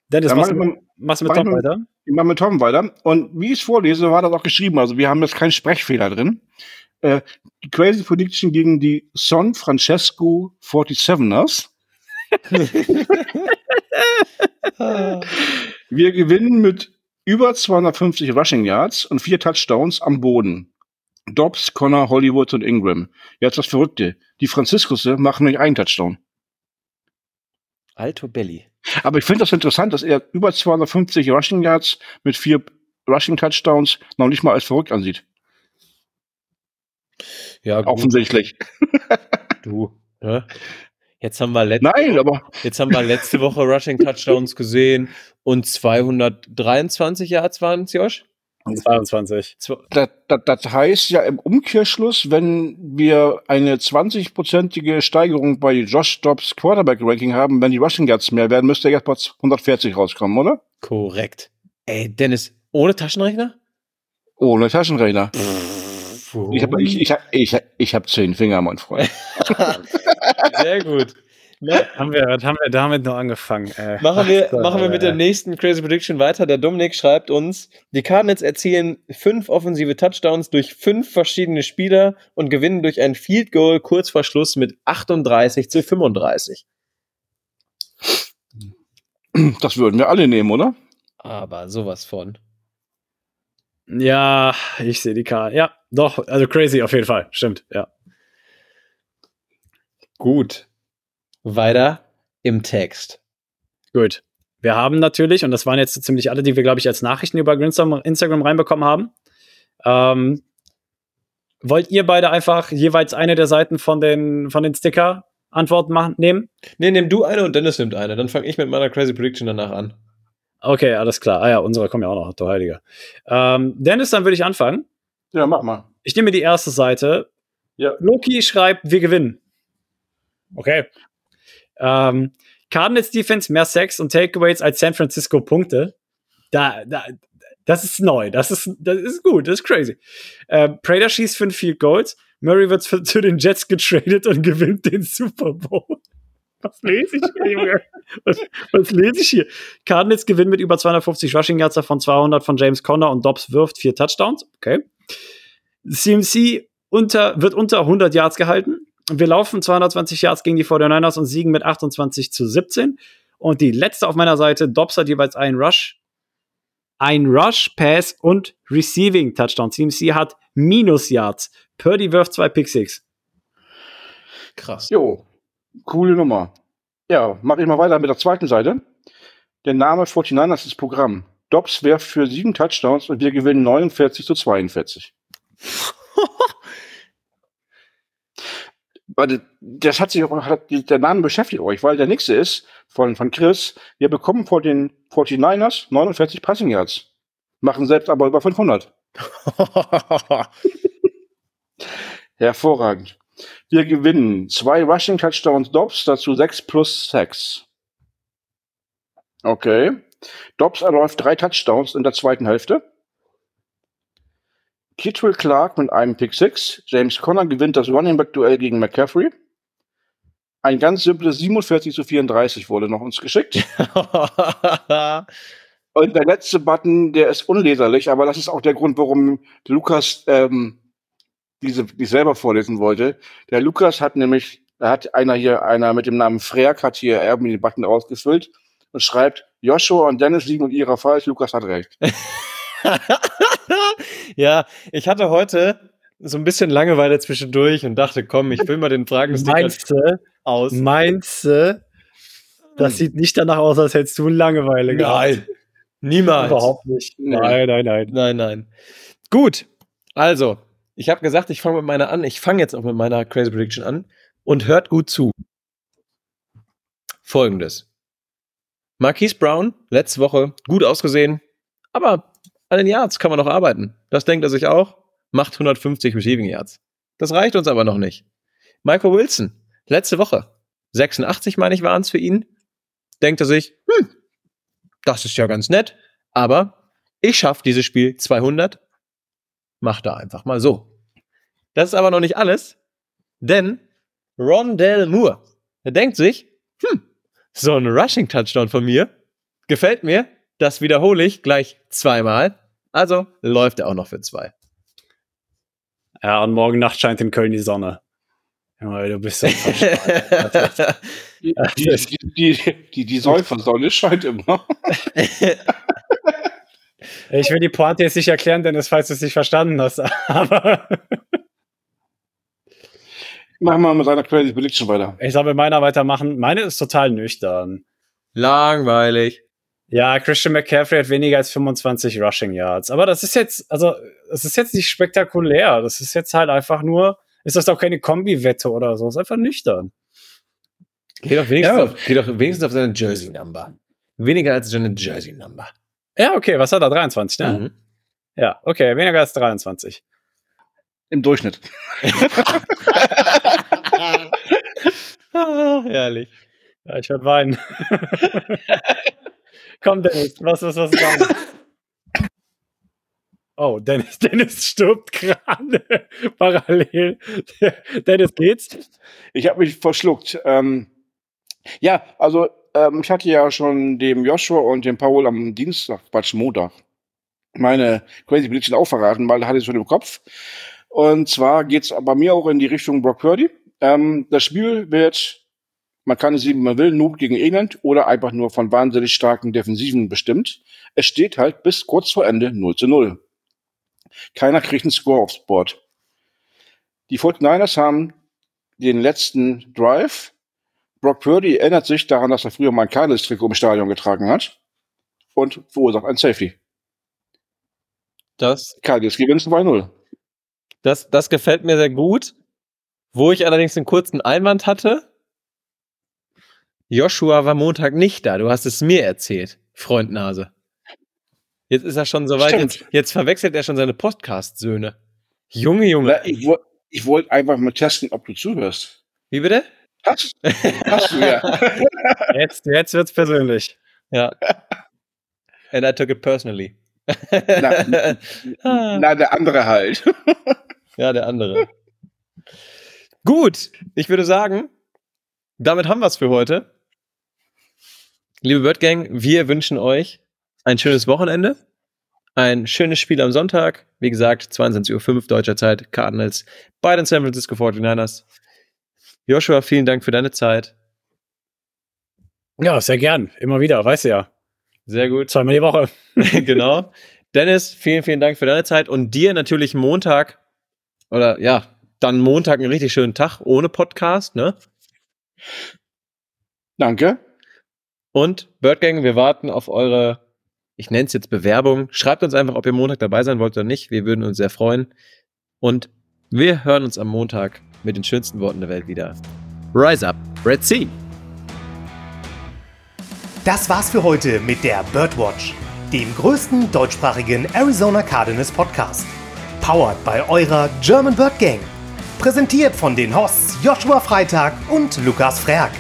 Dennis, machst, du, machst du mit Tom weiter? Ich mach mit Tom weiter. Und wie ich es vorlese, war das auch geschrieben. Also wir haben jetzt keinen Sprechfehler drin. Äh, die Crazy Prediction gegen die San Francesco 47ers. [laughs] wir gewinnen mit über 250 Rushing Yards und vier Touchdowns am Boden. Dobbs, Connor, Hollywood und Ingram. Jetzt das Verrückte. Die Franziskusse machen nicht einen Touchdown. Alto Belly. Aber ich finde das interessant, dass er über 250 Rushing Yards mit vier Rushing Touchdowns noch nicht mal als verrückt ansieht. Ja, gut. offensichtlich. [laughs] Du, ne? Jetzt haben wir letzte, Nein, aber jetzt haben wir letzte Woche Rushing Touchdowns gesehen und 223 Yards waren es, Josh? 22. Das, das, das heißt ja im Umkehrschluss, wenn wir eine 20-prozentige Steigerung bei Josh Dobbs Quarterback-Ranking haben, wenn die Rushing Yards mehr werden, müsste er jetzt bei 140 rauskommen, oder? Korrekt. Ey, Dennis, ohne Taschenrechner? Ohne Taschenrechner. ich habe ich, ich, ich, ich hab zehn Finger, mein Freund. [laughs] Sehr gut. Ne? [laughs] Haben wir, was haben wir damit noch angefangen? Äh, machen wir, Ach, machen wir mit der nächsten Crazy Prediction weiter. Der Dominik schreibt uns, die Cardinals erzielen fünf offensive Touchdowns durch fünf verschiedene Spieler und gewinnen durch ein Field Goal kurz vor Schluss mit 38 zu 35. Das würden wir alle nehmen, oder? Aber sowas von. Ja, ich sehe die Karte. Ja, doch, also crazy auf jeden Fall. Stimmt, ja. Gut. Weiter im Text. Gut. Wir haben natürlich, und das waren jetzt ziemlich alle, die wir, glaube ich, als Nachrichten über Instagram reinbekommen haben. Ähm, wollt ihr beide einfach jeweils eine der Seiten von den, von den Sticker-Antworten machen, nehmen? Nee, nimm du eine und Dennis nimmt eine. Dann fange ich mit meiner Crazy Prediction danach an. Okay, alles klar. Ah ja, unsere kommen ja auch noch, du Heiliger. Ähm, Dennis, dann würde ich anfangen. Ja, mach mal. Ich nehme die erste Seite. Ja. Loki schreibt, wir gewinnen. Okay. Ähm, Cardinals Defense mehr Sex und Takeaways als San Francisco Punkte. Da, da, das ist neu. Das ist, das ist gut. Das ist crazy. Äh, Prater schießt fünf Field Goals. Murray wird zu, zu den Jets getradet und [laughs] gewinnt den Super Bowl. Was lese ich hier? Was, was, lese ich hier? Cardinals gewinnen mit über 250 Rushing Yards von 200 von James Conner und Dobbs wirft vier Touchdowns. Okay. CMC unter, wird unter 100 Yards gehalten wir laufen 220 Yards gegen die 49ers und siegen mit 28 zu 17. Und die letzte auf meiner Seite, Dobbs hat jeweils einen Rush, ein Rush, Pass und Receiving Touchdown. CMC hat Minus Yards. Purdy wirft zwei Pick Six. Krass. Jo, coole Nummer. Ja, mache ich mal weiter mit der zweiten Seite. Der Name 49ers ist Programm. Dobbs werft für sieben Touchdowns und wir gewinnen 49 zu 42. [laughs] das hat sich auch, hat, der Name beschäftigt euch, weil der nächste ist von, von Chris. Wir bekommen vor den 49ers 49 Passing Yards. Machen selbst aber über 500. [laughs] Hervorragend. Wir gewinnen zwei Rushing Touchdowns Dobbs, dazu 6 plus 6. Okay. Dobbs erläuft drei Touchdowns in der zweiten Hälfte. Kittrell Clark mit einem Pick 6. James Conner gewinnt das Running Back Duell gegen McCaffrey. Ein ganz simples 47 zu 34 wurde noch uns geschickt. [laughs] Und der letzte Button, der ist unleserlich, aber das ist auch der Grund, warum Lukas ähm, diese die selber vorlesen wollte. Der Lukas hat nämlich, da hat einer hier, einer mit dem Namen Freak hat hier irgendwie den Button ausgefüllt und schreibt, Joshua und Dennis liegen und ihrer falsch, Lukas hat recht. [laughs] [laughs] ja, ich hatte heute so ein bisschen Langeweile zwischendurch und dachte, komm, ich will mal den Fragen meinst du, aus. Meinst du, das sieht nicht danach aus, als hättest du Langeweile gehabt? Nein, niemals. Überhaupt nicht. Nein, nein, nein. Nein, nein. Gut, also, ich habe gesagt, ich fange mit meiner an. Ich fange jetzt auch mit meiner Crazy Prediction an und hört gut zu. Folgendes. Marquise Brown, letzte Woche gut ausgesehen, aber an den Yards kann man noch arbeiten. Das denkt er sich auch. Macht 150 Receiving Yards. Das reicht uns aber noch nicht. Michael Wilson, letzte Woche. 86, meine ich, waren es für ihn. Denkt er sich, hm, das ist ja ganz nett, aber ich schaffe dieses Spiel 200. Macht er einfach mal so. Das ist aber noch nicht alles, denn Rondell Moore, er denkt sich, hm, so ein Rushing Touchdown von mir gefällt mir, das wiederhole ich gleich zweimal. Also läuft er auch noch für zwei. Ja, und morgen Nacht scheint in Köln die Sonne. Du bist so [laughs] die, die, die, die, die Säufersonne scheint immer. [laughs] ich will die Pointe jetzt nicht erklären, Dennis, falls du es nicht verstanden hast. [laughs] Aber Machen wir mit seiner Crazy Prediction weiter. Ich soll mit meiner weitermachen. Meine ist total nüchtern. Langweilig. Ja, Christian McCaffrey hat weniger als 25 Rushing Yards. Aber das ist jetzt, also, das ist jetzt nicht spektakulär. Das ist jetzt halt einfach nur, ist das doch keine Kombi-Wette oder so. Das ist einfach nüchtern. Geh doch wenigstens, ja. auf, geh doch wenigstens auf seine Jersey-Number. Weniger als seine Jersey-Number. Ja, okay, was hat er? 23, ne? Mhm. Ja, okay, weniger als 23. Im Durchschnitt. [laughs] [laughs] ah, herrlich. Ja, ich werde weinen. [laughs] Komm, Dennis, was ist was dran? Oh, Dennis, [laughs] Dennis stirbt gerade [laughs] parallel. Dennis, geht's? Ich habe mich verschluckt. Ähm, ja, also ähm, ich hatte ja schon dem Joshua und dem Paul am Dienstag, Quatsch, Montag, meine Crazy Prediction auch verraten, weil da hatte ich schon im Kopf. Und zwar geht's bei mir auch in die Richtung Brock Purdy. Ähm, das Spiel wird man kann es wie man will, nur gegen England oder einfach nur von wahnsinnig starken Defensiven bestimmt. Es steht halt bis kurz vor Ende 0 zu 0. Keiner kriegt einen Score aufs Board. Die 49ers haben den letzten Drive. Brock Purdy erinnert sich daran, dass er früher mal ein Cardinals-Trikot im Stadion getragen hat und verursacht ein Safety. Das, Cardinals gewinnen 2-0. das, das gefällt mir sehr gut. Wo ich allerdings einen kurzen Einwand hatte, Joshua war Montag nicht da. Du hast es mir erzählt, Freund Nase. Jetzt ist er schon soweit. Jetzt, jetzt verwechselt er schon seine Podcast-Söhne. Junge, Junge. Na, ich ich wollte einfach mal testen, ob du zuhörst. Wie bitte? Hast, hast du ja. [laughs] Jetzt, jetzt wird's persönlich. Ja. And I took it personally. Na, [laughs] na, der andere halt. [laughs] Ja, der andere. Gut, ich würde sagen, damit haben wir es für heute. Liebe Bird Gang, wir wünschen euch ein schönes Wochenende, ein schönes Spiel am Sonntag. Wie gesagt, 22.05 Uhr deutscher Zeit, Cardinals bei den San Francisco 49ers. Joshua, vielen Dank für deine Zeit. Ja, sehr gern. Immer wieder, weißt du ja. Sehr gut. Zweimal die Woche. [laughs] [laughs] genau. Dennis, vielen, vielen Dank für deine Zeit und dir natürlich Montag oder ja, dann Montag einen richtig schönen Tag ohne Podcast, ne? Danke. Und Birdgang, wir warten auf eure, ich nenne es jetzt Bewerbung. Schreibt uns einfach, ob ihr Montag dabei sein wollt oder nicht. Wir würden uns sehr freuen. Und wir hören uns am Montag mit den schönsten Worten der Welt wieder. Rise up, Red Sea. Das war's für heute mit der Birdwatch, dem größten deutschsprachigen Arizona Cardinals Podcast. Powered bei eurer German Bird Gang. Präsentiert von den Hosts Joshua Freitag und Lukas Frerk.